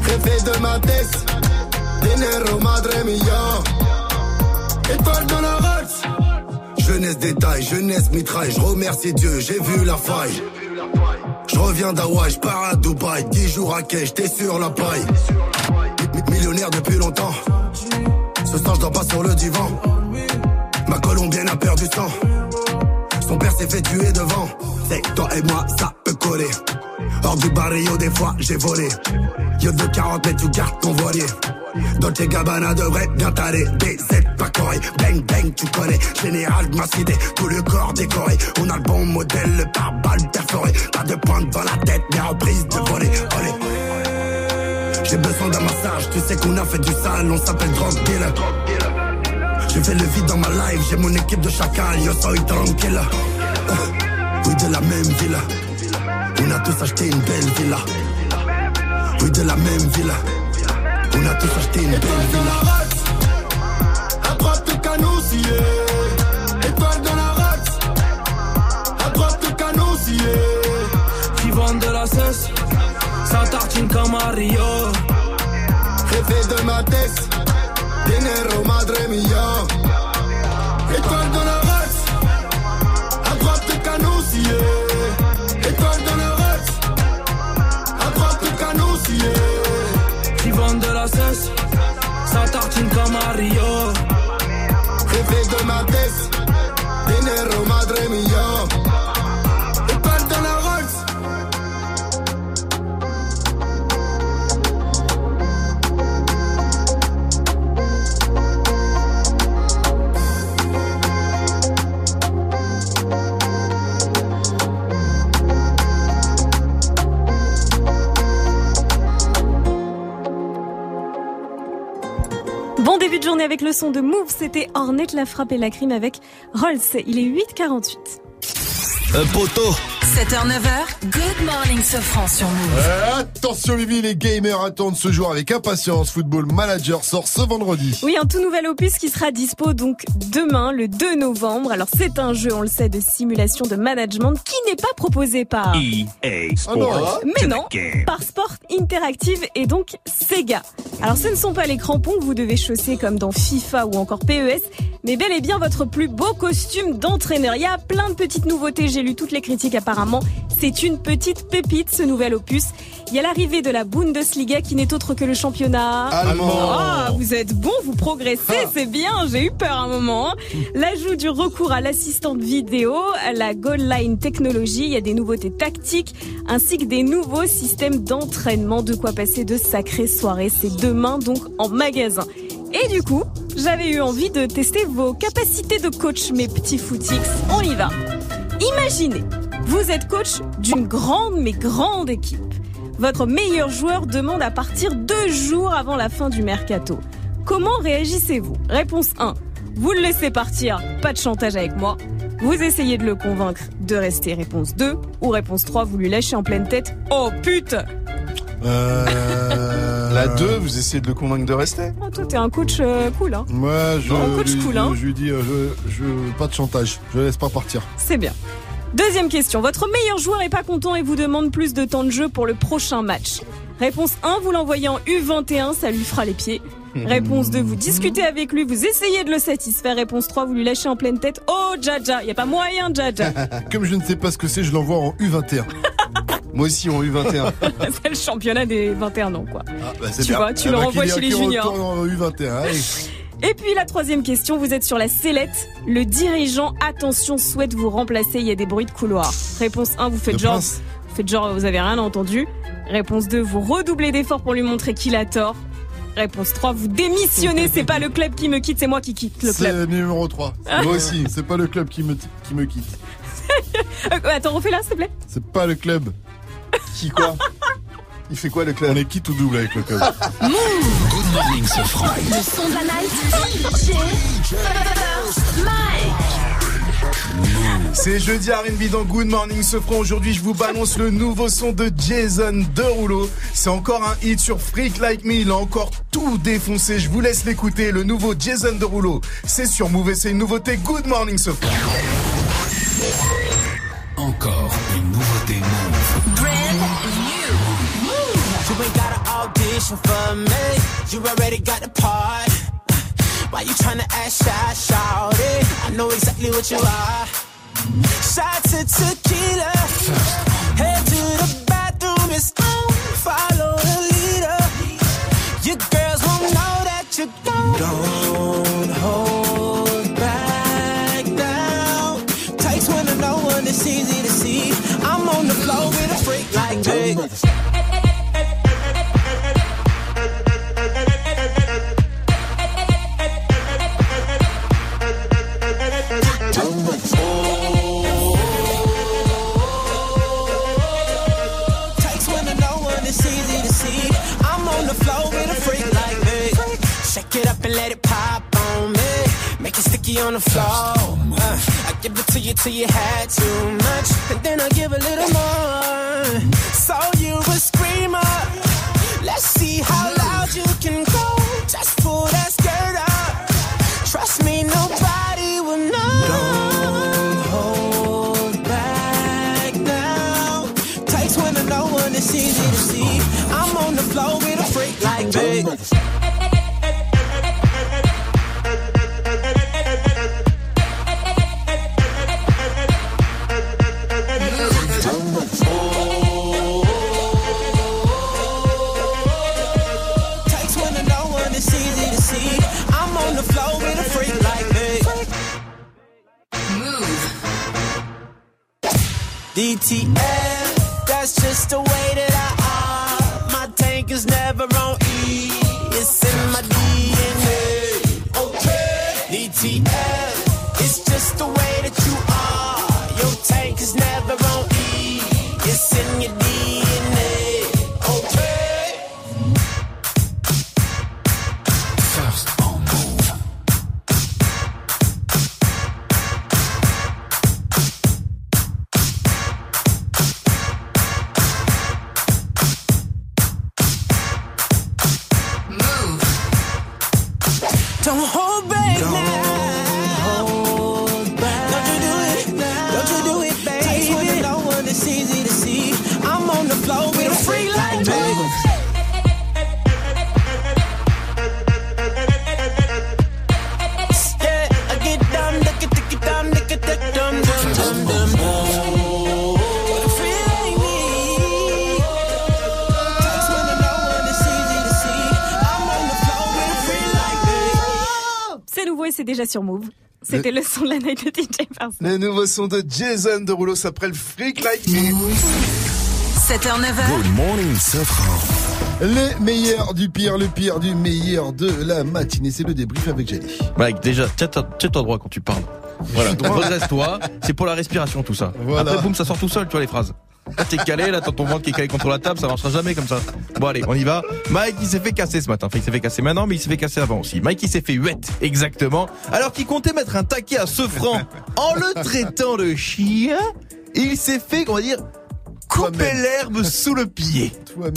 Jefe de ma tête, dinero madre mia. Étoile dans la race, Jeunesse détail, jeunesse mitraille, je remercie Dieu, j'ai vu la faille. Je reviens d'Hawaï, je pars à Dubaï, 10 jours à quai, j'étais sur la paille. Mi- Millionnaire depuis longtemps, ce soir je dors pas sur le divan. Ma colombienne a perdu sang, son père s'est fait tuer devant. C'est toi et moi, ça peut coller. Hors du barrio, des fois j'ai volé. Yo de 40 mètres, tu gardes ton voilier. Dolce Gabbana devrait bien t'aller. DZ pas coré, bang bang, tu connais. Général de ma cité, tout le corps décoré. On a le bon modèle, le pare-balles perforé. Pas de pointe dans la tête, mais reprise de voler. Olé. J'ai besoin d'un massage, tu sais qu'on a fait du sale, on s'appelle drug dealer. Je fais le vide dans ma life, j'ai mon équipe de chacal, yo soy tranquille. Oui, de la même villa. On a tous acheté une belle villa. Oui, de la même villa. On a tous acheté une belle villa. à droite scié. Étoile dans la race, à droite de canon vendent de la cesse, ça tartine comme Mario. Jefe de ma tête, dinero madre mia. Mario. Jefe de ma tête, dinero madre mia. Journée avec le son de Move, c'était Ornette la frappe et la crime avec Rolls. Il est 8h48. Un poteau. 7h, 9h, Good Morning Sofran sur Move. Euh, Attention Bibi, les gamers attendent ce jour avec impatience. Football Manager sort ce vendredi. Oui, un tout nouvel opus qui sera dispo donc demain, le 2 novembre. Alors c'est un jeu, on le sait, de simulation de management qui n'est pas proposé par... EA Ah non, mais non, par Sport Interactive et donc Sega. Alors ce ne sont pas les crampons que vous devez chausser comme dans FIFA ou encore PES, mais bel et bien votre plus beau costume d'entraîneur. Il y a plein de petites nouveautés, j'ai lu lu toutes les critiques apparemment. C'est une petite pépite ce nouvel opus. Il y a l'arrivée de la Bundesliga qui n'est autre que le championnat. Allemand. Ah, vous êtes bon, vous progressez, c'est bien. J'ai eu peur un moment. L'ajout du recours à l'assistante vidéo, la goal line technologie, il y a des nouveautés tactiques ainsi que des nouveaux systèmes d'entraînement. De quoi passer de sacrées soirées. C'est demain donc en magasin. Et du coup, j'avais eu envie de tester vos capacités de coach, mes petits footix. On y va. Imaginez, vous êtes coach d'une grande mais grande équipe. Votre meilleur joueur demande à partir deux jours avant la fin du mercato. Comment réagissez-vous? Réponse 1. Vous le laissez partir, pas de chantage avec moi. Vous essayez de le convaincre de rester. Réponse 2. Ou réponse 3, vous lui lâchez en pleine tête. Oh putain Euh... La 2, vous essayez de le convaincre de rester Oh, Toi, t'es un coach euh, cool, hein Moi, je, Un coach lui, cool, hein. je lui dis, euh, je, je, pas de chantage. Je laisse pas partir. C'est bien. Deuxième question. Votre meilleur joueur est pas content et vous demande plus de temps de jeu pour le prochain match. Réponse 1, vous l'envoyez en U21, ça lui fera les pieds. Réponse 2, vous discutez avec lui, vous essayez de le satisfaire. Réponse 3, vous lui lâchez en pleine tête. Oh, Jaja, y a pas moyen, Jaja. Comme je ne sais pas ce que c'est, je l'envoie en U21. Moi aussi en U21. c'est le championnat des 21 ans, quoi. Bah, c'est Tu bien. vois, tu Ah le bah, renvoies chez les juniors. retourne en U21. Allez. Et puis la troisième question, vous êtes sur la sellette. Le dirigeant, attention, souhaite vous remplacer. Il y a des bruits de couloir. Réponse 1, vous faites Le genre, prince. vous faites genre, vous avez rien entendu. Réponse 2, vous redoublez d'efforts pour lui montrer qu'il a tort. Réponse 3, vous démissionnez. C'est pas le club qui me quitte, c'est moi qui quitte le C'est club. le numéro 3. Moi aussi. C'est pas le club qui me, qui me quitte. Euh, attends, refais là, s'il te plaît. C'est pas le club. Qui quoi Il fait quoi le club On est quitte ou double avec le club. Good morning, ce. Le son de la night. DJ First Mike. C'est jeudi R&B dans Good Morning Sofran. Aujourd'hui, je vous balance le nouveau son de Jason Derulo. C'est encore un hit sur Freak Like Me. Il a encore tout défoncé. Je vous laisse l'écouter. Le nouveau Jason Derulo. C'est sur Move et c'est une nouveauté Good Morning Sofran. Encore une nouveauté Move. You ain't gotta audition for me. You already got the part. Why you tryna act shy, shout it? I know exactly what you are. Shots to tequila. Head to the bathroom, it's on. Follow the leader. Your girls won't know that you're gone. Don't hold back now. Takes one to know one, it's easy to see. I'm on the floor with a freak like me. Make on the floor. Uh, I give it to you till you had too much. And then I give a little more. So you a screamer. Let's see how loud you can go. Just pull that skirt up. Trust me, nobody will know. Don't hold back now. Takes to know one, it's easy to see. I'm on the floor with a freak like me. DTF, that's just the way C'était le son de la night de DJ First. Le nouveau son de Jason de Rouleau s'appelle Freak Like Me. 7h, 9h. Good morning, Les meilleurs du pire, le pire du meilleur de la matinée. C'est le débrief avec Jenny. Mike, déjà, tiens-toi tiens-toi droit quand tu parles. Voilà, redresse-toi. C'est pour la respiration, tout ça. Voilà. Après, boum, ça sort tout seul, tu vois, les phrases. Là, t'es calé, là, t'as ton ventre qui est calé contre la table, ça marchera jamais comme ça. Bon, allez, on y va. Mike, il s'est fait casser ce matin. Enfin, il s'est fait casser maintenant, mais il s'est fait casser avant aussi. Mike, il s'est fait huette, exactement. Alors qu'il comptait mettre un taquet à ce franc en le traitant de chien, il s'est fait, on va dire, couper l'herbe sous le pied. Toi-même,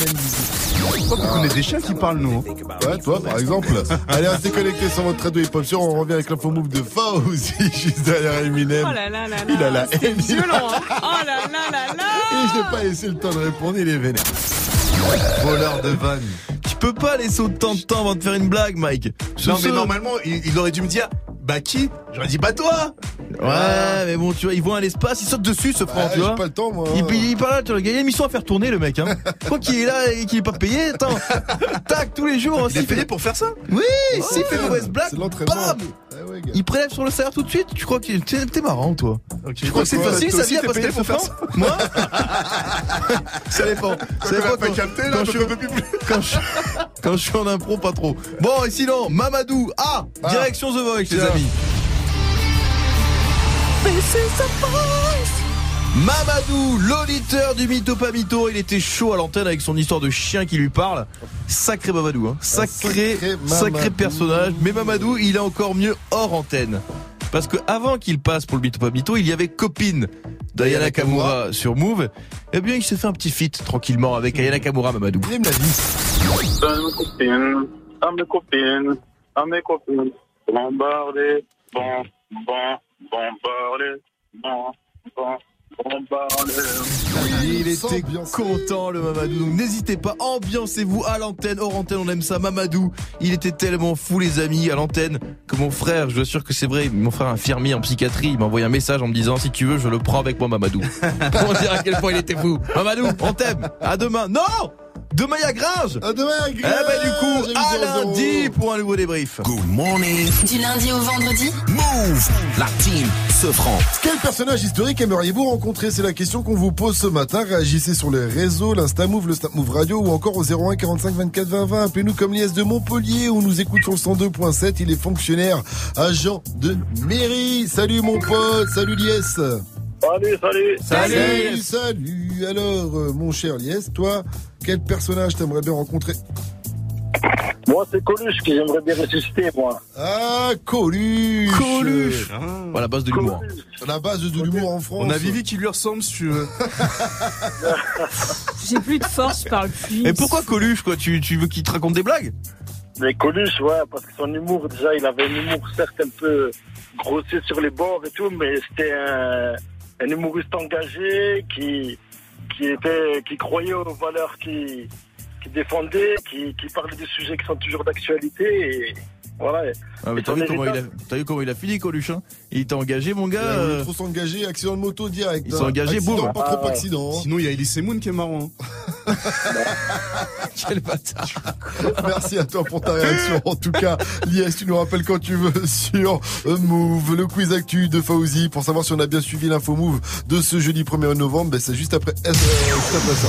Je crois qu'on connaît des chiens qui parlent, nous. hein. Ouais, toi, par exemple. Allez, restez connectés sur votre radio hip-hop sur. On revient avec l'info move de Fauzi, juste derrière Eminem. Oh là là là là. Il a la haine. violent. hein. Oh là là là là. Et je n'ai pas laissé le temps de répondre, il est vénère. Voleur de vanne. Tu peux pas laisser autant de temps avant de faire une blague, Mike. Non, mais ce- normalement, il, il aurait dû me dire, bah qui? J'aurais dit, bah toi Ouais, mais bon, tu vois, il voit un espace, il saute dessus, ce franc, Ouais, tu vois. j'ai pas le temps, moi. Il, il, il est pas là, tu vois, il y a une émission à faire tourner, le mec, hein. Quoi qu'il est là et qu'il est pas payé, attends. Tac, tous les jours. Il est s'il payé fait- pour faire ça Oui, s'il fait une mauvaise blague, C'est l'entraînement. Il prélève sur le salaire tout de suite. Tu crois que t'es t'es marrant, toi Tu crois que c'est facile, qu'elle pour fait faire ça Moi Ça dépend. Ça dépend quand- capté, là, quand je quand je, quand je suis en impro, pas trop. Bon, et sinon, Mamadou, ah, Ah. direction The Voice, les amis. Mamadou, l'auditeur du Mytho pas Mytho, il était chaud à l'antenne avec son histoire de chien qui lui parle. Sacré Mamadou, hein. sacré, sacré personnage. Mais Mamadou, il est encore mieux hors antenne. Parce que avant qu'il passe pour le Mytho pas Mytho, il y avait copine d'Ayana Kamura sur Move. Eh bien, il s'est fait un petit feat tranquillement avec Ayana Kamura, Mamadou. Il aime la vie. À mes copines, à mes copines, à mes copines, bombarder, bon, bon, bon, Il était content le Mamadou. Donc n'hésitez pas, ambiancez-vous à l'antenne, hors antenne, on aime ça. Mamadou, il était tellement fou les amis à l'antenne que mon frère, je vous assure que c'est vrai, mon frère infirmier en psychiatrie, il m'a envoyé un message en me disant si tu veux, je le prends avec moi Mamadou. Pour dire à quel point il était fou. Mamadou, on t'aime. À demain. Non Demain il y a Gringe À demain, Eh ben du coup, à 0-0. lundi pour un nouveau débrief. Good morning. Du lundi au vendredi Move. La team se franc. Quel personnage historique aimeriez-vous rencontrer? C'est la question qu'on vous pose ce matin. Réagissez sur les réseaux, l'Insta Move, le Snap Move Radio ou encore au 01 45 24 20 20. Appelez-nous comme l'IS de Montpellier où nous écoute sur le 102.7. Il est fonctionnaire, agent de mairie. Salut mon pote, salut l'IS. Salut, salut. Salut, salut. Alors, euh, mon cher Lies, toi, quel personnage t'aimerais bien rencontrer? Moi, c'est Coluche que j'aimerais bien ressusciter, moi. Ah, Coluche. Coluche. Voilà, la base de l'humour. La base de l'humour en France. On a Vivi qui lui ressemble, si tu veux. J'ai plus de force, je parle plus. Et pourquoi Coluche quoi? Tu, tu veux qu'il te raconte des blagues? Mais Coluche, ouais, parce que son humour, déjà, il avait un humour certes un peu grossier sur les bords et tout, mais c'était un, un humoriste engagé qui, qui était, qui croyait aux valeurs qui, qui défendait, qui, parlait des sujets qui sont toujours d'actualité voilà. Ah, t'as vu, comment il a, héritage- t'as vu comment il a fini Coluche hein? Il t'a engagé mon gars Il voulu euh, trop s'engager, accident de moto direct. Il s'est hein. engagé, Accident, boum. Pas Ah trop ouais. accident. hein. Sinon, il y a Elise Moon qui est marrant. hein. Quel bâtard Merci à toi pour ta réaction. En tout cas, Lies, tu nous rappelles quand tu veux sur euh, Move, le quiz actu de Fauzi. Pour savoir si on a bien suivi l'info Move de ce jeudi 1er novembre, ben c'est juste après, euh, juste après ça.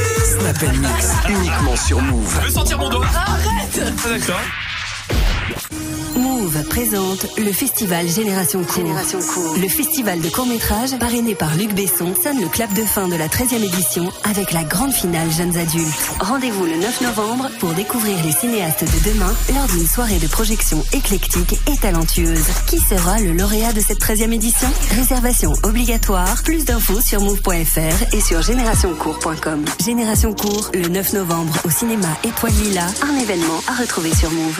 Snap Mix, uniquement sur Move. Je veux sentir mon doigt Arrête D'accord. Move présente le festival Génération Court. Le festival de court-métrage parrainé par Luc Besson sonne le clap de fin de la 13e édition avec la grande finale Jeunes Adultes. Rendez-vous le 9 novembre pour découvrir les cinéastes de demain lors d'une soirée de projection éclectique et talentueuse. Qui sera le lauréat de cette 13e édition? Réservation obligatoire. Plus d'infos sur move.fr et sur générationcourt.com. Génération Court le 9 novembre au cinéma Étoile Lila, un événement à retrouver sur Move.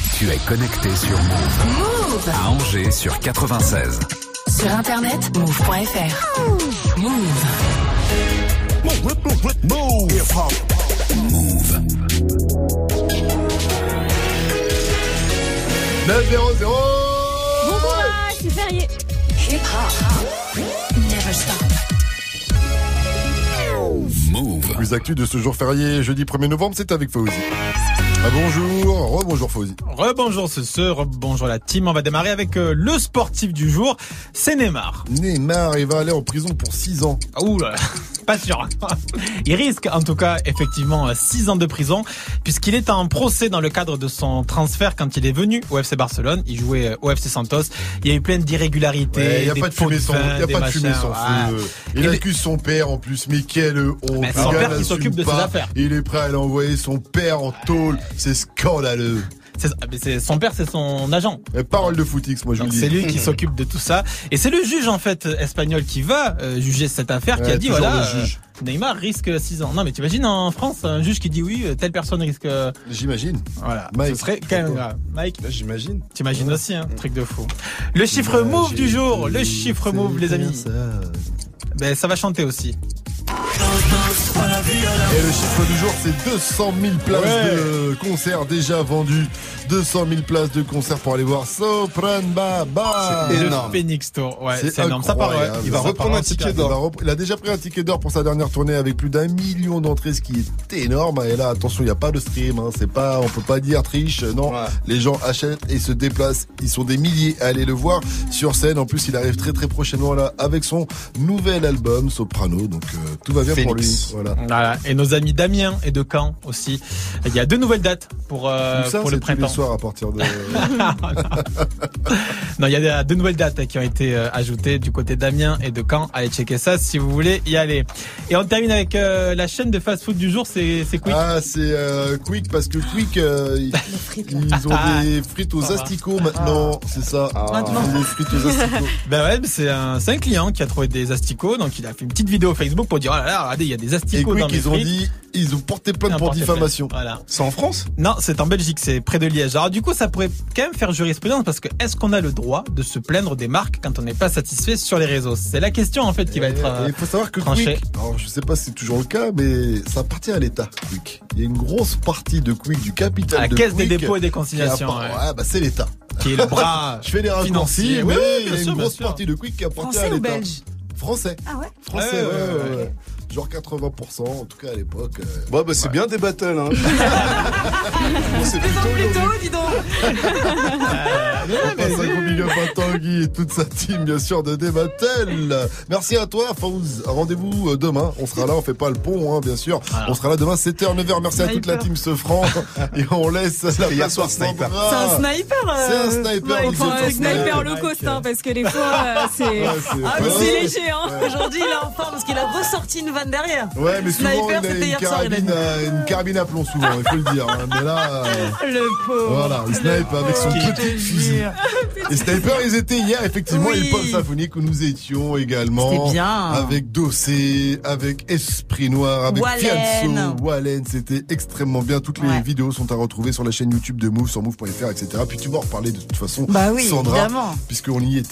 Tu es connecté sur Move. Move À Angers sur 96. Sur internet, move.fr. Move. Move. 9 0 Bon courage, c'est férié. Hip hop. Never stop. Move. Plus actu de ce jour férié, jeudi 1er novembre, c'est avec Fauzi. Ah bonjour, rebonjour Fauzi. Rebonjour ce ce, rebonjour la team. On va démarrer avec euh, le sportif du jour, c'est Neymar. Neymar, il va aller en prison pour 6 ans. Ah, Ouh là, pas sûr. Il risque en tout cas effectivement 6 ans de prison puisqu'il est en procès dans le cadre de son transfert quand il est venu au FC Barcelone. Il jouait euh, au FC Santos. Il y a eu plein d'irrégularités. Ouais, il n'y a des pas de fumée sans, fin, y a des pas de fumée machins, sans ouais. feu. Il accuse son père en plus, mais quelle honte. Son père qui s'occupe de ses affaires. Il est prêt à aller envoyer son père en tôle. C'est scandaleux. C'est- mais c'est- son père, c'est son agent. Et parole de footix, moi je vous Donc le dis. c'est lui qui s'occupe de tout ça. Et c'est le juge en fait espagnol qui va euh, juger cette affaire qui a dit voilà le juge. euh, Neymar risque 6 ans. Non mais t'imagines en France un juge qui dit oui euh, telle personne risque. euh, J'imagine. Voilà. Mike. Ce serait quand même grave. Mike. J'imagine. T'imagines aussi un truc de fou. Le chiffre move du jour, le chiffre move les amis. Ben ça va chanter aussi. Et le chiffre du jour, c'est 200 000 places Ouais. de concerts déjà vendues. 200 000 places de concerts pour aller voir Sopran Baba. Le Phoenix Tour. Ouais, c'est énorme. Ça part, ouais. incroyable. Il va reprendre un ticket d'or. rep- il a déjà pris un ticket d'or pour sa dernière tournée avec plus d'un million d'entrées, ce qui est énorme. Et là, attention, il n'y a pas de stream. Hein. C'est pas, on peut pas dire triche. Non, les gens achètent et se déplacent. Ils sont des milliers à aller le voir sur scène. En plus, il arrive très très prochainement là avec son nouvel album Soprano. Donc euh, tout va bien pour lui. Phoenix. Voilà. Voilà. Et nos amis d'Amiens et de Caen aussi. Il y a deux nouvelles dates pour, euh, ça, pour c'est le tous les printemps. soirs à partir de. Non, il y a deux nouvelles dates qui ont été euh, ajoutées du côté d'Amiens et de Caen. Allez checker ça si vous voulez y aller. Et on termine avec euh, la chaîne de fast-food du jour, c'est Quick. Ah, c'est euh, Quick parce que Quick, euh, ils, ils ont des frites aux asticots maintenant, c'est ça. Ah, des frites aux asticots. Ben ouais, c'est un, un client qui a trouvé des asticots, donc il a fait une petite vidéo Facebook pour dire oh là là, regardez, il y a des asticots Quick, mes ils ont frites. dit, ils ont porté plainte pour diffamation. Voilà. C'est en France Non, c'est en Belgique, c'est près de Liège. Alors du coup, ça pourrait quand même faire jurisprudence parce que est-ce qu'on a le droit de se plaindre des marques quand on n'est pas satisfait sur les réseaux? C'est la question en fait qui va être euh, il faut savoir que tranchée. Quick, alors je sais pas si c'est toujours le cas, mais ça appartient à l'État, Quick. Il y a une grosse partie de Quick, du capital À la de caisse des dépôts et des consignations, ouais. Ouais, bah c'est l'État. Qui est le bras Je fais les raccourcis, financier. mais Oui, oui, il y a sûr, une grosse partie de Quick qui appartient à Français ou l'État. belge? Français. Ah ouais? Français, Ouais, ouais, ouais, ouais, ouais. ouais. Genre 80%, en tout cas à l'époque. euh, Bon, bah, c'est bien des battles, hein. c'est plutôt, dis donc. On passe un gros big up à Tanguy et toute sa team, bien sûr, de Débattel. Merci à toi, Faouz. Rendez-vous euh, demain. On sera là, on fait pas le pont, hein, bien sûr. On sera là demain, 7h, 9h. Merci à toute la team Sefran. et on laisse la place soir, Sniper. C'est un sniper. euh, C'est un sniper, ouais, il enfin, fait un sniper sniper. low cost, hein, parce que des fois, euh, c'est Ouais, ah, léger. Hein. Aujourd'hui, il est en forme parce qu'il a ressorti une vanne derrière. Ouais, mais souvent, Sniper, il a une hier soir, carabine, à, une carabine à plomb, souvent, il faut le dire. hein. Mais là, euh, Le pauvre. voilà, il snipe avec son petit fusil. Et Sniper, ils étaient hier, effectivement, Oui. les Pop Symphoniques où nous étions également. Bien. Avec Dossé, avec Esprit Noir, avec Wallen. Fianso, Wallen. C'était extrêmement bien. Toutes les Ouais. vidéos sont à retrouver sur la chaîne YouTube de Move, sur move.fr, etc. Puis tu vas en reparler de toute façon, Bah oui, Sandra, évidemment. puisqu'on y était